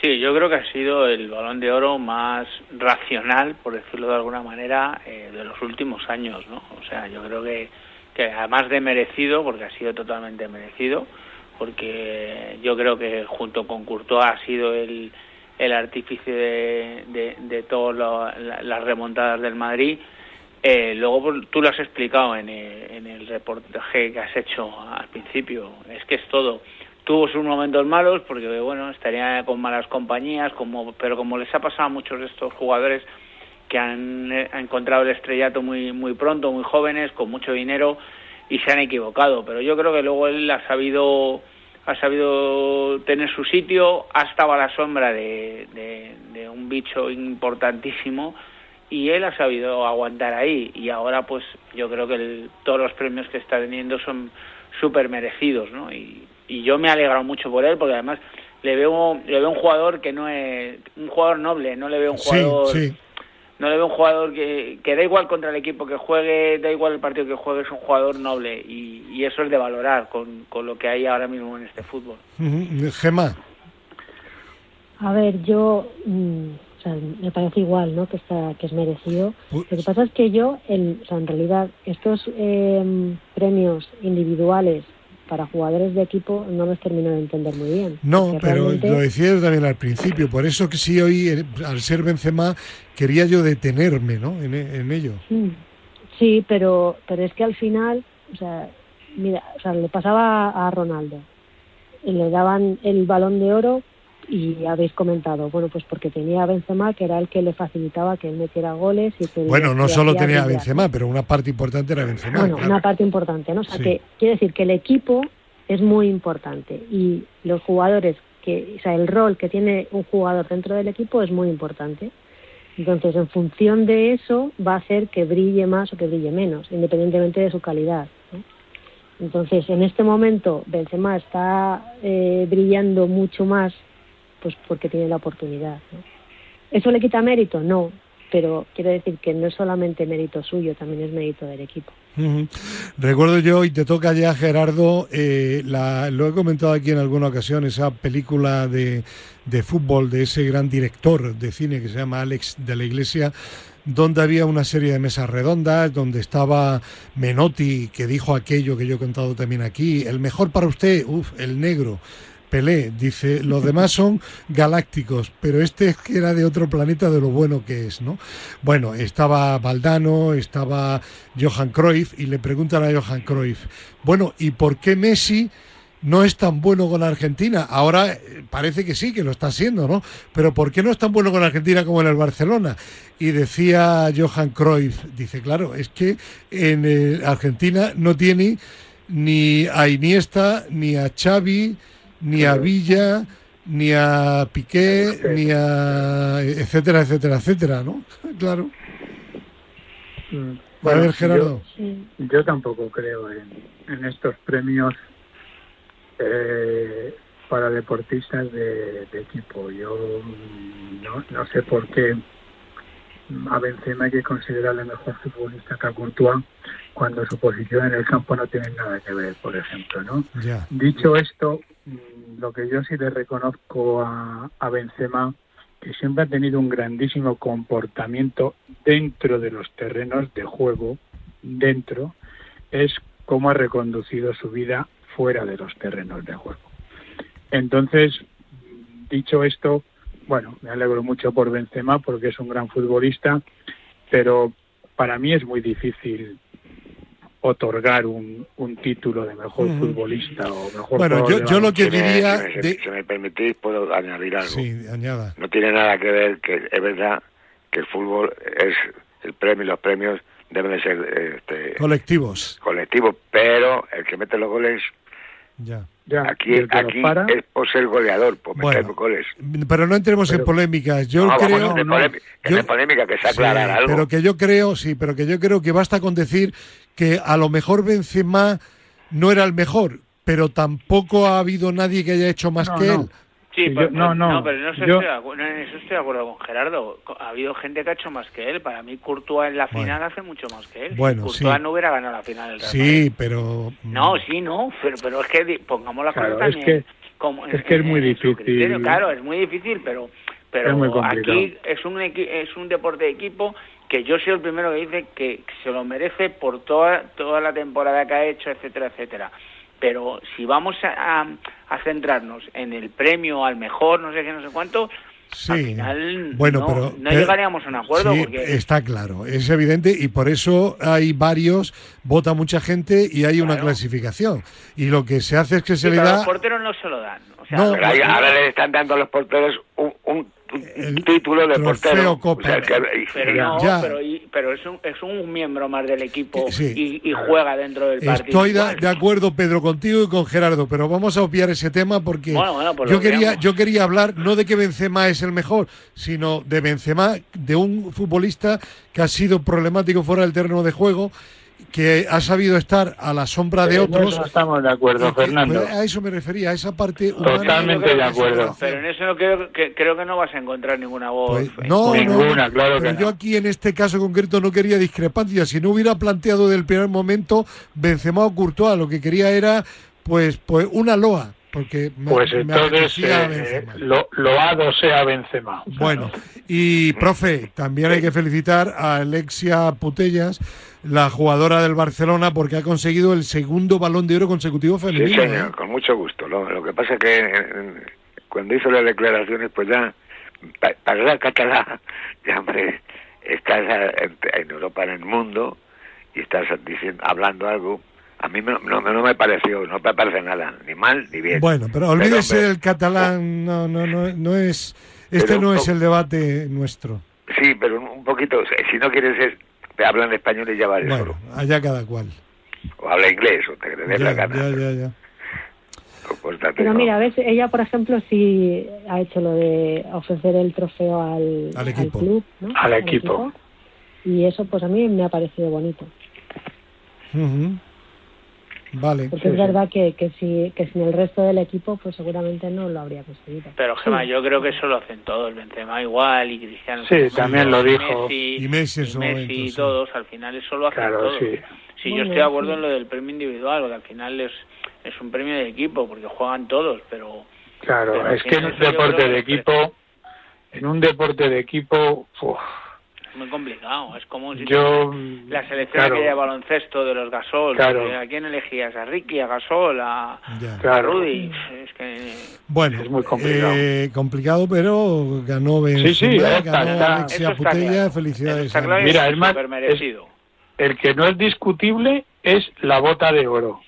Sí, yo creo que ha sido el balón de oro más racional, por decirlo de alguna manera, eh, de los últimos años, ¿no? O sea, yo creo que, que además de merecido, porque ha sido totalmente merecido, porque yo creo que junto con Courtois ha sido el, el artífice de, de, todas las remontadas del Madrid. Eh, luego pues, tú lo has explicado en el, en el reportaje que has hecho al principio, es que es todo tuvo sus momentos malos porque bueno estaría con malas compañías como pero como les ha pasado a muchos de estos jugadores que han, eh, encontrado el estrellato muy muy pronto muy jóvenes con mucho dinero y se han equivocado pero yo creo que luego él ha sabido ha sabido tener su sitio ha estado a la sombra de, de, un bicho importantísimo y él ha sabido aguantar ahí y ahora pues yo creo que todos los premios que está teniendo son súper merecidos ¿no? y, y yo me he alegrado mucho por él porque además le veo le veo un jugador que no es un jugador noble no le veo un jugador no le veo un jugador que, que da igual contra el equipo que juegue da igual el partido que juegue es un jugador noble y, y eso es de valorar con, con, lo que hay ahora mismo en este fútbol. Gemma. A ver yo mm, o sea, me parece igual no que está que es merecido. Lo que pasa es que yo en, o sea, en realidad estos eh, premios individuales para jugadores de equipo no los termino de entender muy bien. No, pero lo decía también al principio, por eso que sí hoy, eh, al ser Benzema, quería yo detenerme ¿no? en, ello. Mm. Sí, pero, pero es que al final, o sea, mira, o sea, le pasaba a Ronaldo, y le daban el balón de oro y habéis comentado, bueno, pues porque tenía a Benzema, que era el que le facilitaba que él metiera goles. y que Bueno, no solo tenía a Benzema, pero una parte importante era Benzema. Bueno, una parte importante, ¿no? O sea, que quiere decir que el equipo es muy importante y los jugadores, que, o sea, el rol que tiene un jugador dentro del equipo es muy importante. Entonces, en función de eso, va a hacer que brille más o que brille menos, independientemente de su calidad. Entonces, en este momento, Benzema está eh, brillando mucho más pues porque tiene la oportunidad. ¿Eso le quita mérito? No, pero quiero decir que no es solamente mérito suyo, también es mérito del equipo. Recuerdo yo, y te toca ya Gerardo, eh, la, lo he comentado aquí en alguna ocasión, esa película de, de fútbol de ese gran director de cine que se llama Alex de la Iglesia, donde había una serie de mesas redondas, donde estaba Menotti, que dijo aquello que yo he contado también aquí, el mejor para usted, uff, el negro. Pelé, dice, los demás son galácticos, pero este es que era de otro planeta de lo bueno que es, ¿no? Bueno, estaba Valdano, estaba Johan Cruyff, y le preguntan a Johan Cruyff, bueno, ¿y por qué Messi no es tan bueno con Argentina? Ahora eh, parece que sí, que lo está haciendo, ¿no? Pero ¿por qué no es tan bueno con Argentina como en el Barcelona? Y decía Johan Cruyff, dice, claro, es que en eh, Argentina no tiene ni a Iniesta, ni a Xavi, ni a Villa, ni a Piqué, ni a etcétera, etcétera, etcétera, ¿no? Claro. Mm, a ver, Gerardo. Yo, tampoco creo en, estos premios eh, para deportistas de, equipo. Yo no, no sé por qué a Benzema hay que considerarle mejor futbolista que a Courtois cuando su posición en el campo no tiene nada que ver, por ejemplo, ¿no? Dicho esto, mm, lo que yo sí le reconozco a, a Benzema que siempre ha tenido un grandísimo comportamiento dentro de los terrenos de juego, dentro, es cómo ha reconducido su vida fuera de los terrenos de juego. Entonces, dicho esto, bueno, me alegro mucho por Benzema porque es un gran futbolista, pero para mí es muy difícil otorgar un, un título de mejor futbolista o mejor Bueno, yo, yo, lo que diría... Si me, permitís, puedo añadir algo. Sí, añada. No tiene nada que ver, que es verdad que el fútbol es el premio y los premios deben de ser... Este, colectivos. Colectivos, pero el que mete los goles... Ya aquí aquí es por ser goleador, por meter goles. Pero no entremos en polémicas. Yo creo no, que polémica, que se aclarara algo. Pero que yo creo, sí, pero que yo creo que basta con decir que a lo mejor Benzema no era el mejor, pero tampoco ha habido nadie que haya hecho más que él. Sí, pero, no, no, pero no, estoy en eso estoy de acuerdo con Gerardo. Ha habido gente que ha hecho más que él. Para mí, Courtois en la final hace mucho más que él. Bueno, Courtois no hubiera ganado la final del Real Sí, pero... Mm. No, sí, no, pero, pero es que pongamos la claro, es que, como, es, que es muy difícil. Claro, es muy difícil, pero pero aquí es un es un deporte de equipo que yo soy el primero que dice que se lo merece por toda toda la temporada que ha hecho, etcétera, etcétera pero si vamos a, centrarnos en el premio al mejor, no sé qué, no sé cuánto, al final bueno, no, pero, no llegaríamos a un acuerdo. Sí, está claro, es evidente y por eso hay varios, vota mucha gente y hay una clasificación. Y lo que se hace es que se le da... los porteros no se lo dan. O sea, no, ahora le están dando a los porteros un, un el título de portero. pero no, pero, pero, es, un, es un miembro más del equipo y, y, juega dentro del partido. Estoy de, acuerdo, Pedro, contigo y con Gerardo, pero vamos a obviar ese tema porque pues yo, quería, yo quería hablar no de que Benzema es el mejor, sino de Benzema, de un futbolista que ha sido problemático fuera del terreno de juego que ha sabido estar a la sombra de otros. No estamos de acuerdo, Fernando. Pues, a eso me refería, a esa parte Totalmente de acuerdo. Pero en eso no creo que, creo que no vas a encontrar ninguna voz. Pues, no, ninguna, claro que yo aquí en este caso concreto no quería discrepancia. Si no hubiera planteado del primer momento Benzema o Courtois, lo que quería era pues, pues una loa. Porque pues entonces eh, lo, loado sea Benzema. Bueno, y profe, también hay que felicitar a Alexia Putellas la jugadora del Barcelona porque ha conseguido el segundo balón de oro consecutivo femenino. Sí, señor, ¿eh? con mucho gusto. Lo, que pasa es que cuando hizo las declaraciones, pues ya, para la catalán, ya hombre, estás en, Europa, en el mundo, y estás diciendo, hablando algo. A mí no, no, me pareció, no me parece nada, ni mal ni bien. Bueno, pero olvídese del catalán, no, no, no, no es, este no es el debate nuestro. Sí, pero un poquito, si no quieres hablan español y ya vale bueno, allá cada cual. O habla inglés, o te ya, la gana. Ya, ya, ya. Pero mira, a veces ella, por ejemplo, sí ha hecho lo de ofrecer el trofeo al, al, equipo. club, ¿no? Al, equipo. Y eso, pues a mí me ha parecido bonito. Vale. Porque es verdad que, que, si, que sin el resto del equipo, pues seguramente no lo habría conseguido. Pero Gemma, yo creo que eso lo hacen todos, Benzema igual y Cristiano. Sí, también lo dijo. Messi, Y Messi en su Messi momento, y sí. todos, al final eso lo hacen Claro, todos. sí. Sí, yo Bueno, estoy de acuerdo sí. en lo del premio individual, porque al final es, es un premio de equipo, porque juegan todos, pero Claro, Pero es que en un deporte de equipo, en un deporte de equipo, uf, muy complicado. Es como si yo, la selección claro, aquella de baloncesto de los Gasol, Claro. ¿a quién elegías? ¿A Ricky, a Gasol, a, Rudy? Es que Bueno, Es muy complicado. eh, complicado, pero ganó Benzema, Sí, sí, ya está, ganó está. Alexia Putella, claro. felicidades. Está. Mira, es más, supermerecido. el que no es discutible es la bota de oro,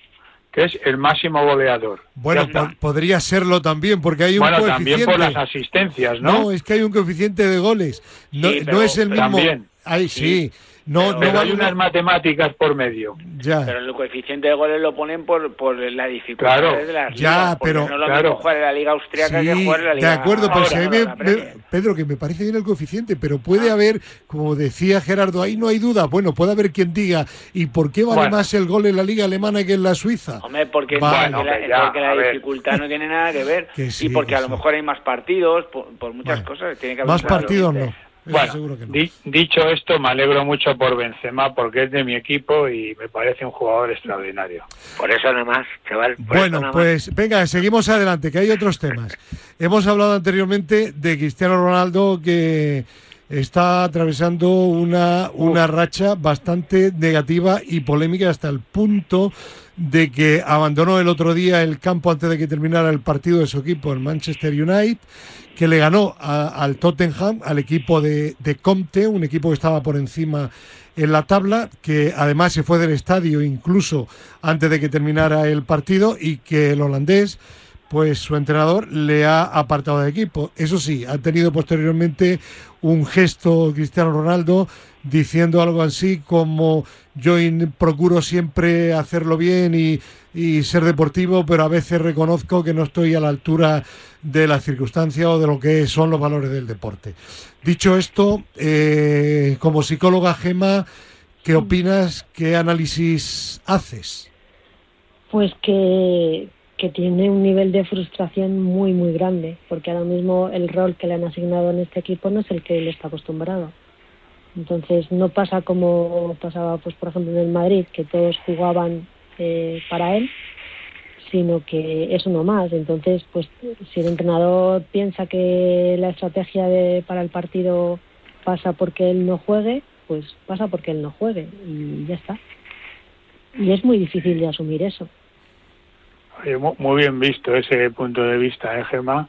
que es el máximo goleador. Bueno, po- podría serlo también, porque hay un bueno, coeficiente. también por las asistencias, ¿no? No, es que hay un coeficiente de goles. No, Sí, no es el mismo. También. Ay, sí. Sí, No, pero- hay unas una- matemáticas por medio. Ya. Pero el coeficiente de goles lo ponen por, por la dificultad Claro. de las Ya, ligas, pero- no lo claro. jugar en la liga austriaca que jugar en la de liga acuerdo, pero si me- me-. Pedro, que me parece bien el coeficiente, pero puede Ah. haber, como decía Gerardo, ahí no hay duda. Bueno, puede haber quien diga, ¿y por qué vale Bueno. más el gol en la liga alemana que en la suiza? Hombre, porque, Vale. porque la, ya, porque dificultad no tiene nada que ver. Que sí, y porque que a lo mejor hay más partidos, por, por muchas Bueno, cosas. Tiene que haber Más partidos no. Bueno, seguro que no. di- dicho esto, me alegro mucho por Benzema porque es de mi equipo y me parece un jugador extraordinario. Por eso nada más, chaval. por eso Bueno, más. pues venga, seguimos adelante, que hay otros temas. Hemos hablado anteriormente de Cristiano Ronaldo que está atravesando una, una racha bastante negativa y polémica hasta el punto de que abandonó el otro día el campo antes de que terminara el partido de su equipo, el Manchester United, que le ganó al Tottenham, al equipo de, de Comte, un equipo que estaba por encima en la tabla, que además se fue del estadio incluso antes de que terminara el partido y que el holandés, pues su entrenador le ha apartado de equipo. Eso sí, ha tenido posteriormente un gesto Cristiano Ronaldo diciendo algo así como yo procuro siempre hacerlo bien y, y ser deportivo, pero a veces reconozco que no estoy a la altura de las circunstancias o de lo que son los valores del deporte. Dicho esto, eh, como psicóloga Gema, ¿qué opinas? ¿Qué análisis haces? Pues que, que tiene un nivel de frustración muy, muy grande, porque ahora mismo el rol que le han asignado en este equipo no es el que él está acostumbrado. Entonces no pasa como pasaba, pues por ejemplo, en el Madrid, que todos jugaban eh, para él, sino que es uno más. Entonces, pues si el entrenador piensa que la estrategia de, para el partido pasa porque él no juegue, pues pasa porque él no juegue y ya está. Y es muy difícil de asumir eso. Muy bien visto ese punto de vista, ¿eh, Gemma?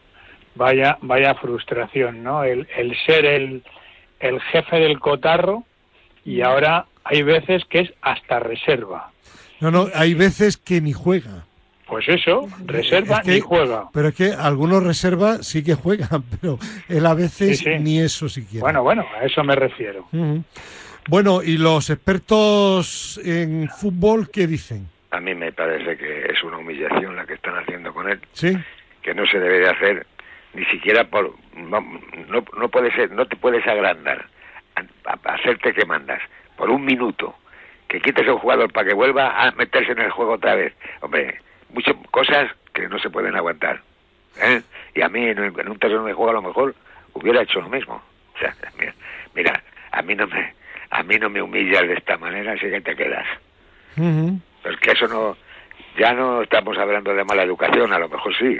Vaya, vaya frustración, ¿no? El, el ser el, el jefe del cotarro y ahora hay veces que es hasta reserva. No, no, hay veces que ni juega. Pues eso, reserva Es que- y juega. Pero es que algunos reservas sí que juegan, pero él a veces Sí, sí. ni eso siquiera. Bueno, bueno, a eso me refiero. Bueno, ¿y los expertos en fútbol qué dicen? A mí me parece que es una humillación la que están haciendo con él, ¿Sí? que no se debe de hacer ni siquiera por... No, no, no puede ser, no te puedes agrandar, a, a- hacerte que mandas, por un minuto, que quites a un jugador para que vuelva a meterse en el juego otra vez. Hombre, muchas cosas que no se pueden aguantar. ¿eh? Y a mí en, un terreno de juego a lo mejor hubiera hecho lo mismo. O sea, mira, mira, a mí no me, a mí no me humillas de esta manera, así que te quedas. Ujú. Pero es que eso no, ya no estamos hablando de mala educación, a lo mejor sí.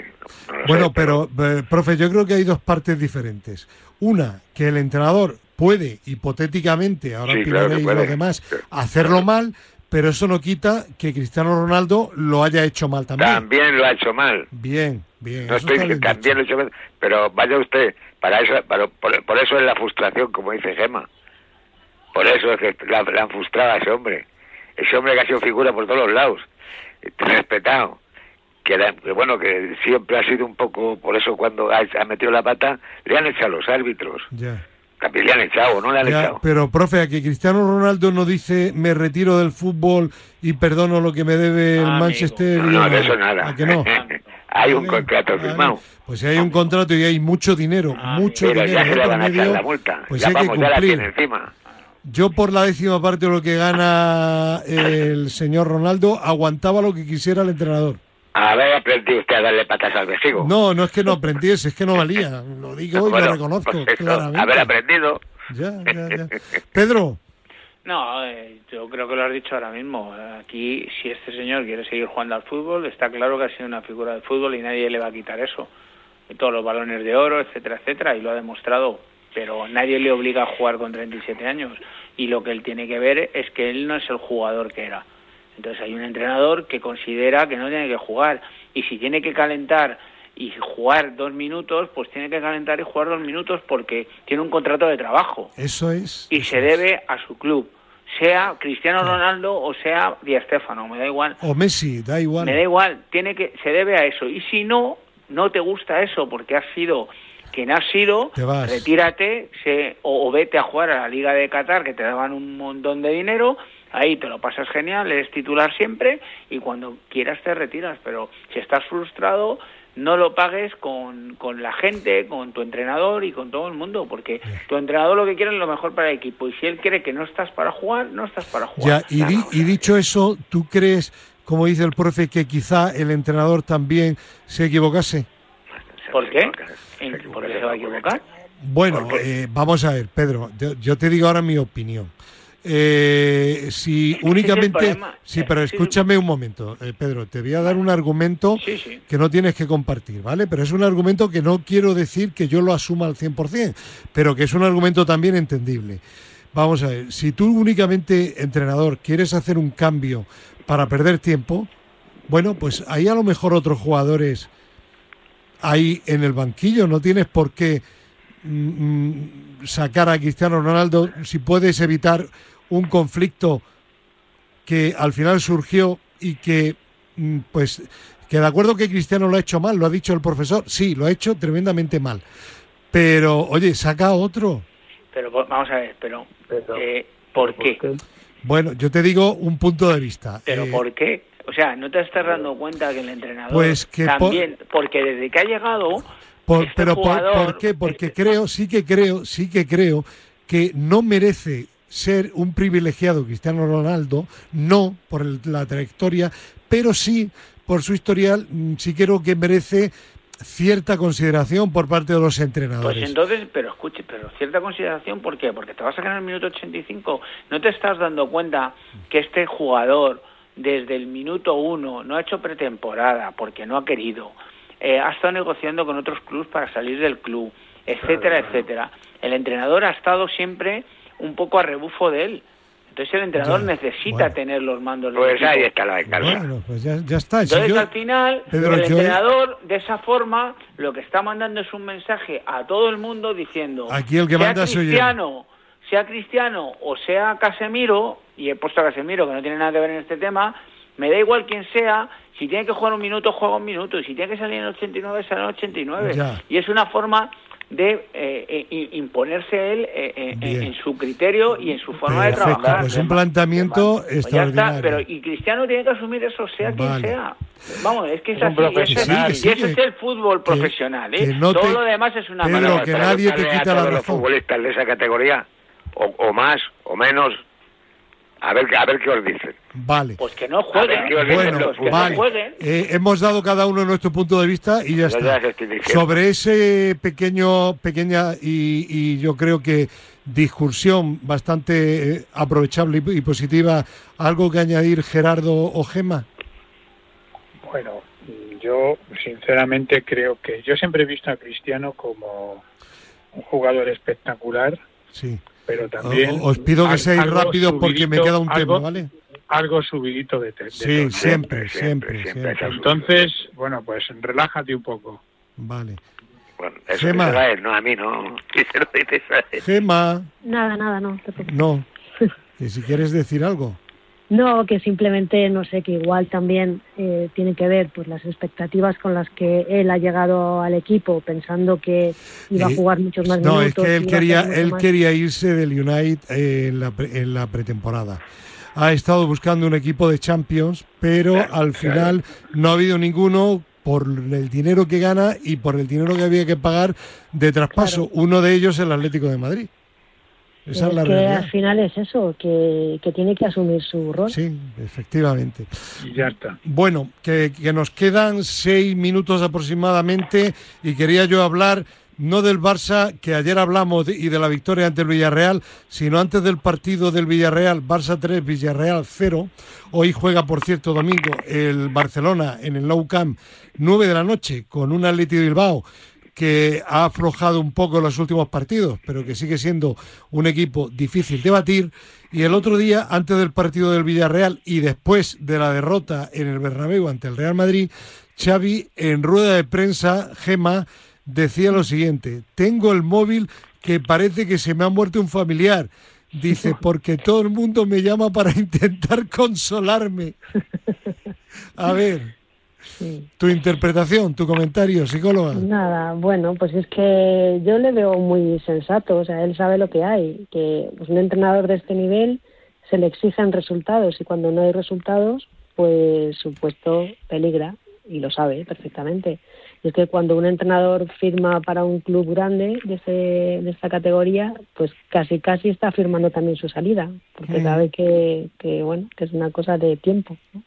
no lo Bueno, sé, pero, eh, profe, yo creo que hay dos partes diferentes. Una, que el entrenador puede, hipotéticamente, ahora Sí, claro puede. los demás, Sí. hacerlo mal, pero eso no quita que Cristiano Ronaldo lo haya hecho mal también. También lo ha hecho mal. Bien, bien. No estoy también lo ha hecho mal, pero vaya usted, para eso, para- por, por eso es la frustración, como dice Gema. Por eso es que la, la han frustrado a ese hombre. Ese hombre que ha sido figura por todos los lados, respetado. Que, era- que bueno, que siempre ha sido un poco, por eso cuando ha, ha metido la pata, le han echado los árbitros. Ya. También le han echado, ¿no le han Ya, echado? pero, profe, a que Cristiano Ronaldo no dice me retiro del fútbol y perdono lo que me debe el Amigo. Manchester. No, de eso nada. ¿A que no? Hay un contrato firmado. Pues si hay un contrato y hay mucho dinero, Ah, mucho Pero dinero ya se de le van a echar la multa. pues ya hay que ya la cumplir. tiene encima. Yo por la décima parte de lo que gana el señor Ronaldo aguantaba lo que quisiera el entrenador. Haber aprendido usted a darle patas al vestigo. No, no es que no aprendiese, es que no valía. Lo digo y Bueno, lo reconozco pues eso, claramente. Haber aprendido. Ya, ya, ya. Pedro, No, eh, yo creo que lo has dicho ahora mismo. Aquí, si este señor quiere seguir jugando al fútbol, está claro que ha sido una figura del fútbol y nadie le va a quitar eso. Y todos los balones de oro, etcétera, etcétera, y lo ha demostrado. Pero nadie le obliga a jugar con 37 años. Y lo que él tiene que ver es que él no es el jugador que era. Entonces hay un entrenador que considera que no tiene que jugar. Y si tiene que calentar y jugar dos minutos, pues tiene que calentar y jugar dos minutos porque tiene un contrato de trabajo eso es. y eso se es. debe a su club, sea Cristiano Ronaldo o sea Di Stéfano, me da igual. O Messi, da igual. Me da igual, tiene que se debe a eso y si no no te gusta eso porque has sido quien has sido, retírate se- o, o vete a jugar a la Liga de Qatar que te daban un montón de dinero, ahí te lo pasas genial, eres titular siempre y cuando quieras te retiras, pero si estás frustrado no lo pagues con, con la gente, con tu entrenador y con todo el mundo, porque tu entrenador lo que quiere es lo mejor para el equipo y si él cree que no estás para jugar, no estás para Ya, jugar. y, di- y dicho eso, ¿tú crees, como dice el profe, que quizá el entrenador también se equivocase? ¿Por qué? Se ¿En- equivoca, ¿Por qué se va a equivoca. equivocar? Bueno, eh, vamos a ver, Pedro, yo, yo te digo ahora mi opinión. Eh, si únicamente... Sí, pero escúchame un momento, eh, Pedro, te voy a dar un argumento Sí, sí. que no tienes que compartir, ¿vale? Pero es un argumento que no quiero decir que yo lo asuma al 100%, pero que es un argumento también entendible. Vamos a ver, si tú únicamente, entrenador, quieres hacer un cambio para perder tiempo, bueno, pues ahí a lo mejor otros jugadores ahí en el banquillo, no tienes por qué mm, mm, sacar a Cristiano Ronaldo si puedes evitar un conflicto que al final surgió y que mm, pues que de acuerdo que Cristiano lo ha hecho mal, lo ha dicho el profesor, sí, lo ha hecho tremendamente mal. Pero, oye, saca otro. Pero vo- vamos a ver, pero, Pero- eh, ¿por qué? Bueno, yo te digo un punto de vista. ¿Pero Eh, por qué? O sea, ¿no te estás dando cuenta que el entrenador Pues que por- también, porque desde que ha llegado, Por- este pero por, jugador- ¿por qué? Porque creo, sí que creo, sí que creo que no merece ser un privilegiado Cristiano Ronaldo, no por el- la trayectoria, pero sí por su historial, mm, sí creo que merece cierta consideración por parte de los pues entrenadores. entonces, pero escuche, pero cierta consideración, ¿por qué? Porque te vas a ganar el minuto 85, no te estás dando cuenta que este jugador desde el minuto uno no ha hecho pretemporada porque no ha querido, eh, ha estado negociando con otros clubes para salir del club, etcétera, etcétera. El entrenador ha estado siempre un poco a rebufo de él. Entonces el entrenador Ya, necesita bueno. tener los mandos Pues equipo. ahí está la descarga. Bueno, pues ya, ya está. Si Entonces yo- al final Pedro, el yo- entrenador de esa forma lo que está mandando es un mensaje a todo el mundo diciendo Aquí el que manda soy yo. Sea cristiano o sea Casemiro y he puesto a Casemiro que no tiene nada que ver en este tema, me da igual quién sea, si tiene que jugar un minuto juega un minuto y si tiene que salir en 89 sale en 89 Ya. y es una forma de eh, eh, imponerse él eh, eh, Bien. en su criterio y en su forma Perfecto, de trabajar. pues un planteamiento Pues ya extraordinario. está, pero y Cristiano tiene que asumir eso, sea quien Vale. sea. Vamos, es que es, así, y ese- Sí, sí, es que- el fútbol profesional, ¿eh? que no Todo te- lo demás es una Pedro, mala que nadie te quita la razón. futbolistas de esa categoría, o, o más, o menos, a ver, a ver qué os dicen. Vale. Pues que no A jueguen, ver, ¿qué os dicen Bueno, los que vale. no jueguen. Eh, hemos dado cada uno nuestro punto de vista y ya Yo está. ya. Sobre ese pequeño, pequeña y, y yo creo que discursión bastante eh, aprovechable y, y positiva, ¿algo que añadir Gerardo o Gema? Bueno, yo sinceramente creo que yo siempre he visto a Cristiano como un jugador espectacular, Sí. Pero también O- os pido que seáis rápidos porque me queda un algo- tema, ¿vale? Algo subidito de, te- de Sí, tono. siempre, siempre, siempre, siempre, siempre. siempre. Entonces, bueno, pues relájate un poco. Vale. Bueno, eso Gema. a él, no a mí, no. Díselo, dices a él. Gema, Nada, nada, no. te preocupes. no. Que si quieres decir algo. No, que simplemente, no sé, que igual también eh, tiene que ver pues las expectativas con las que él ha llegado al equipo, pensando que iba Eh, a jugar muchos más No, minutos. es que él quería, él más. quería irse del United eh, en la, pre- en la pretemporada. Ha estado buscando un equipo de Champions, pero al final no ha habido ninguno por el dinero que gana y por el dinero que había que pagar de traspaso. Uno de ellos el Atlético de Madrid. Esa es, la que realidad. al final es eso, que, que tiene que asumir su rol. Sí, efectivamente. Y ya está. Bueno, que, que nos quedan seis minutos aproximadamente y quería yo hablar no del Barça, que ayer hablamos de- y de la victoria ante el Villarreal, sino antes del partido del Villarreal, Barça 3, Villarreal 0. Hoy juega, por cierto, domingo el Barcelona en el Nou Camp, 9 de la noche, con un Atleti de Bilbao que ha aflojado un poco en los últimos partidos, pero que sigue siendo un equipo difícil de batir. Y el otro día, antes del partido del Villarreal y después de la derrota en el Bernabéu ante el Real Madrid, Xavi en rueda de prensa, Gema, decía lo siguiente, tengo el móvil que parece que se me ha muerto un familiar. Dice, porque todo el mundo me llama para intentar consolarme. A ver, Sí. tu interpretación, tu comentario, psicóloga. Nada, bueno, pues es que yo le veo muy sensato, o sea, él sabe lo que hay, que pues, un entrenador de este nivel se le exigen resultados y cuando no hay resultados, pues su puesto peligra y lo sabe perfectamente. Y es que cuando un entrenador firma para un club grande de, ese, de esta categoría, pues casi casi está firmando también su salida, porque sabe que, que, bueno, que es una cosa de tiempo. ¿no?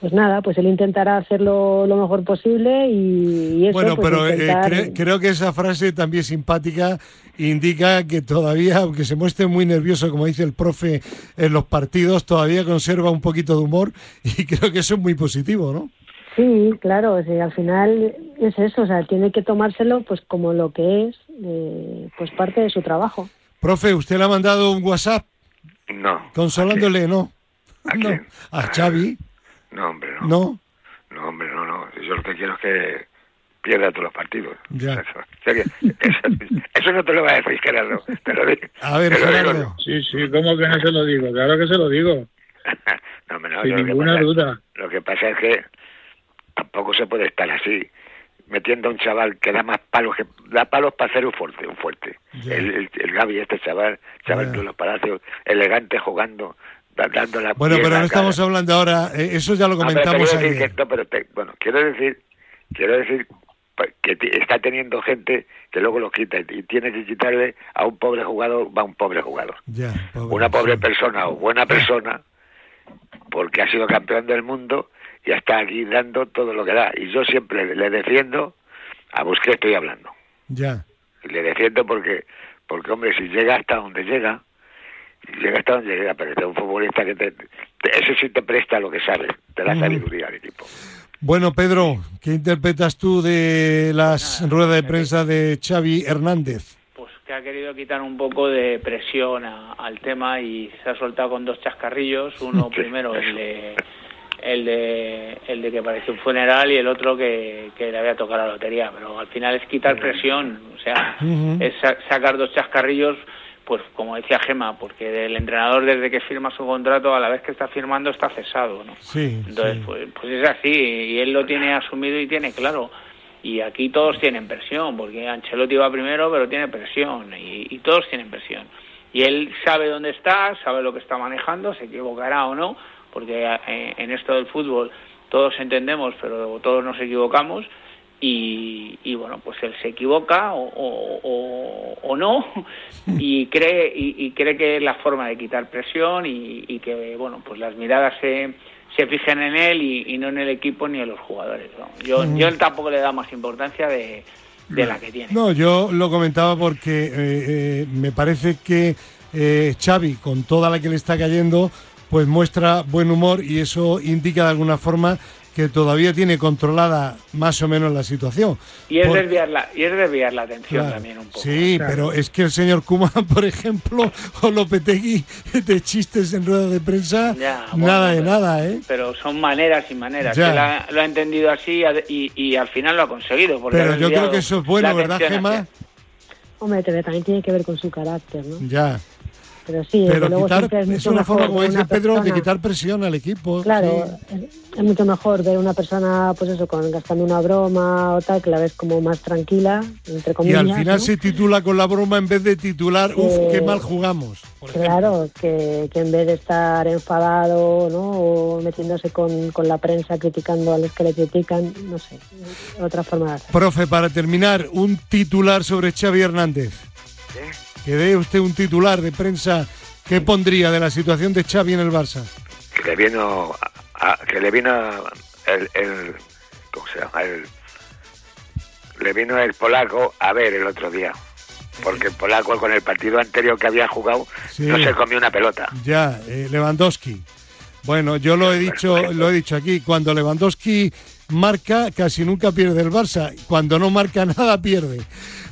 Pues nada, pues él intentará hacerlo lo mejor posible y, y eso, Bueno, pues, pero eh, intentar- cre- creo que esa frase también simpática indica que todavía, aunque se muestre muy nervioso, como dice el profe en los partidos, todavía conserva un poquito de humor y creo que eso es muy positivo, ¿no? Sí, claro, al final es eso, o sea, tiene que tomárselo pues como lo que es, eh, pues parte de su trabajo. Profe, ¿usted le ha mandado un WhatsApp No. consolándole? No. ¿A No. ¿A Xavi? No, hombre, no. No. No, hombre, no, no. Yo lo que quiero es que pierda todos los partidos. Ya. Eso, o sea que- eso, eso no te lo va a decir, Gerardo. Te lo digo. A ver, te lo digo Gerardo. Sí, sí, ¿cómo que no se lo digo? Claro que se lo digo, No, hombre, no, sin yo lo que ninguna pasa- duda. Lo que pasa es que tampoco se puede estar así, metiendo a un chaval que da más palos que da palos para ser un fuerte, un fuerte. El, el, el Gaby, este chaval, chaval de los palacios, elegante jugando, dando la Bueno, pero no estamos cara. hablando ahora, eh, eso ya lo No, pero te comentamos quiero decir ayer. que- no, pero te- bueno, quiero decir, quiero decir que está teniendo gente que luego lo quita y tiene que quitarle a un pobre jugador, va un pobre jugador. Ya, pobre. Una pobre persona o buena persona, porque ha sido campeón del mundo y está aquí dando todo lo que da. Y yo siempre le defiendo, a Busquets estoy hablando, Ya. y le defiendo porque, porque hombre, si llega hasta donde llega, llega hasta donde llega, pero es un futbolista que te, te- ese sí te presta lo que sabe, te da sabiduría al equipo. Bueno, Pedro, ¿qué interpretas tú de las ruedas de prensa de Xavi Hernández? Pues que ha querido quitar un poco de presión a- al tema y se ha soltado con dos chascarrillos. Uno Sí, primero el de, el de el de que parecía un funeral y el otro que, que le había tocado la lotería. Pero al final es quitar presión, o sea, es sa- sacar dos chascarrillos. Pues como decía Gema, porque el entrenador desde que firma su contrato a la vez que está firmando está cesado, ¿no? Sí. Entonces, sí. pues, pues es así, y él lo tiene asumido y tiene claro. Y aquí todos tienen presión, porque Ancelotti va primero, pero tiene presión, y, y todos tienen presión. Y él sabe dónde está, sabe lo que está manejando, se equivocará o no, porque eh, en esto del fútbol todos entendemos, pero todos nos equivocamos. Y, y bueno, pues él se equivoca o, o- o- o no y cree y, y cree que es la forma de quitar presión y, y que bueno pues las miradas se, se fijen en él y, no en el equipo ni en los jugadores ¿no? yo yo él tampoco le da más importancia de, de la que tiene No, yo lo comentaba porque eh, eh, me parece que eh, Xavi, con toda la que le está cayendo, pues muestra buen humor y eso indica de alguna forma que todavía tiene controlada más o menos la situación. y es Por- desviar la y es desviar la atención Claro, también un poco Sí, Claro. pero es que el señor Kuma, por ejemplo, o Lopetegui de chistes en rueda de prensa, Ya, bueno, nada de pero- nada, ¿eh? pero son maneras y maneras Ya. Ha- lo ha entendido así y, y al final lo ha conseguido porque Pero yo creo que eso es bueno, ¿verdad, hacia- Hombre, también tiene que ver con su carácter, ¿no? Ya. Pero sí, Pero luego quitar siempre es, es mucho una mejor forma, como dice Pedro, de persona- quitar presión al equipo. Claro, sí. es, es mucho mejor ver una persona, pues eso, con, gastando una broma o tal, que la ves como más tranquila, entre Y comillas. al final ¿no? se titula con la broma en vez de titular, uff, Eh, qué mal jugamos. Claro, que, que en vez de estar enfadado, ¿no? O metiéndose con, con la prensa criticando a los que le critican, no sé, otra forma de hacer. Profe, para terminar, un titular sobre Xavi Hernández. ¿Sí? Que dé usted un titular de prensa, ¿qué pondría de la situación de Xavi en el Barça? Que le vino, a- que le vino el, el, ¿cómo se llama? El, le vino el polaco a ver el otro día. Porque el polaco con el partido anterior que había jugado Sí. no se comió una pelota. Ya, eh, Lewandowski. Bueno, yo lo he dicho, lo he dicho aquí. Cuando Lewandowski marca, casi nunca pierde el Barça. Cuando no marca nada, pierde.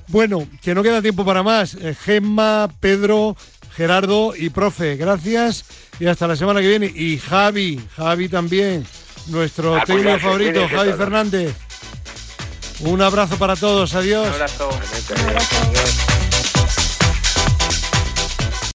Bueno, que no queda tiempo para más. Eh, Gemma, Pedro, Gerardo y profe, gracias y hasta la semana que viene. Y Javi, Javi también, nuestro A técnico cuidarse, favorito, Javi. Fernández. Un abrazo para todos, adiós. Un abrazo. Realmente,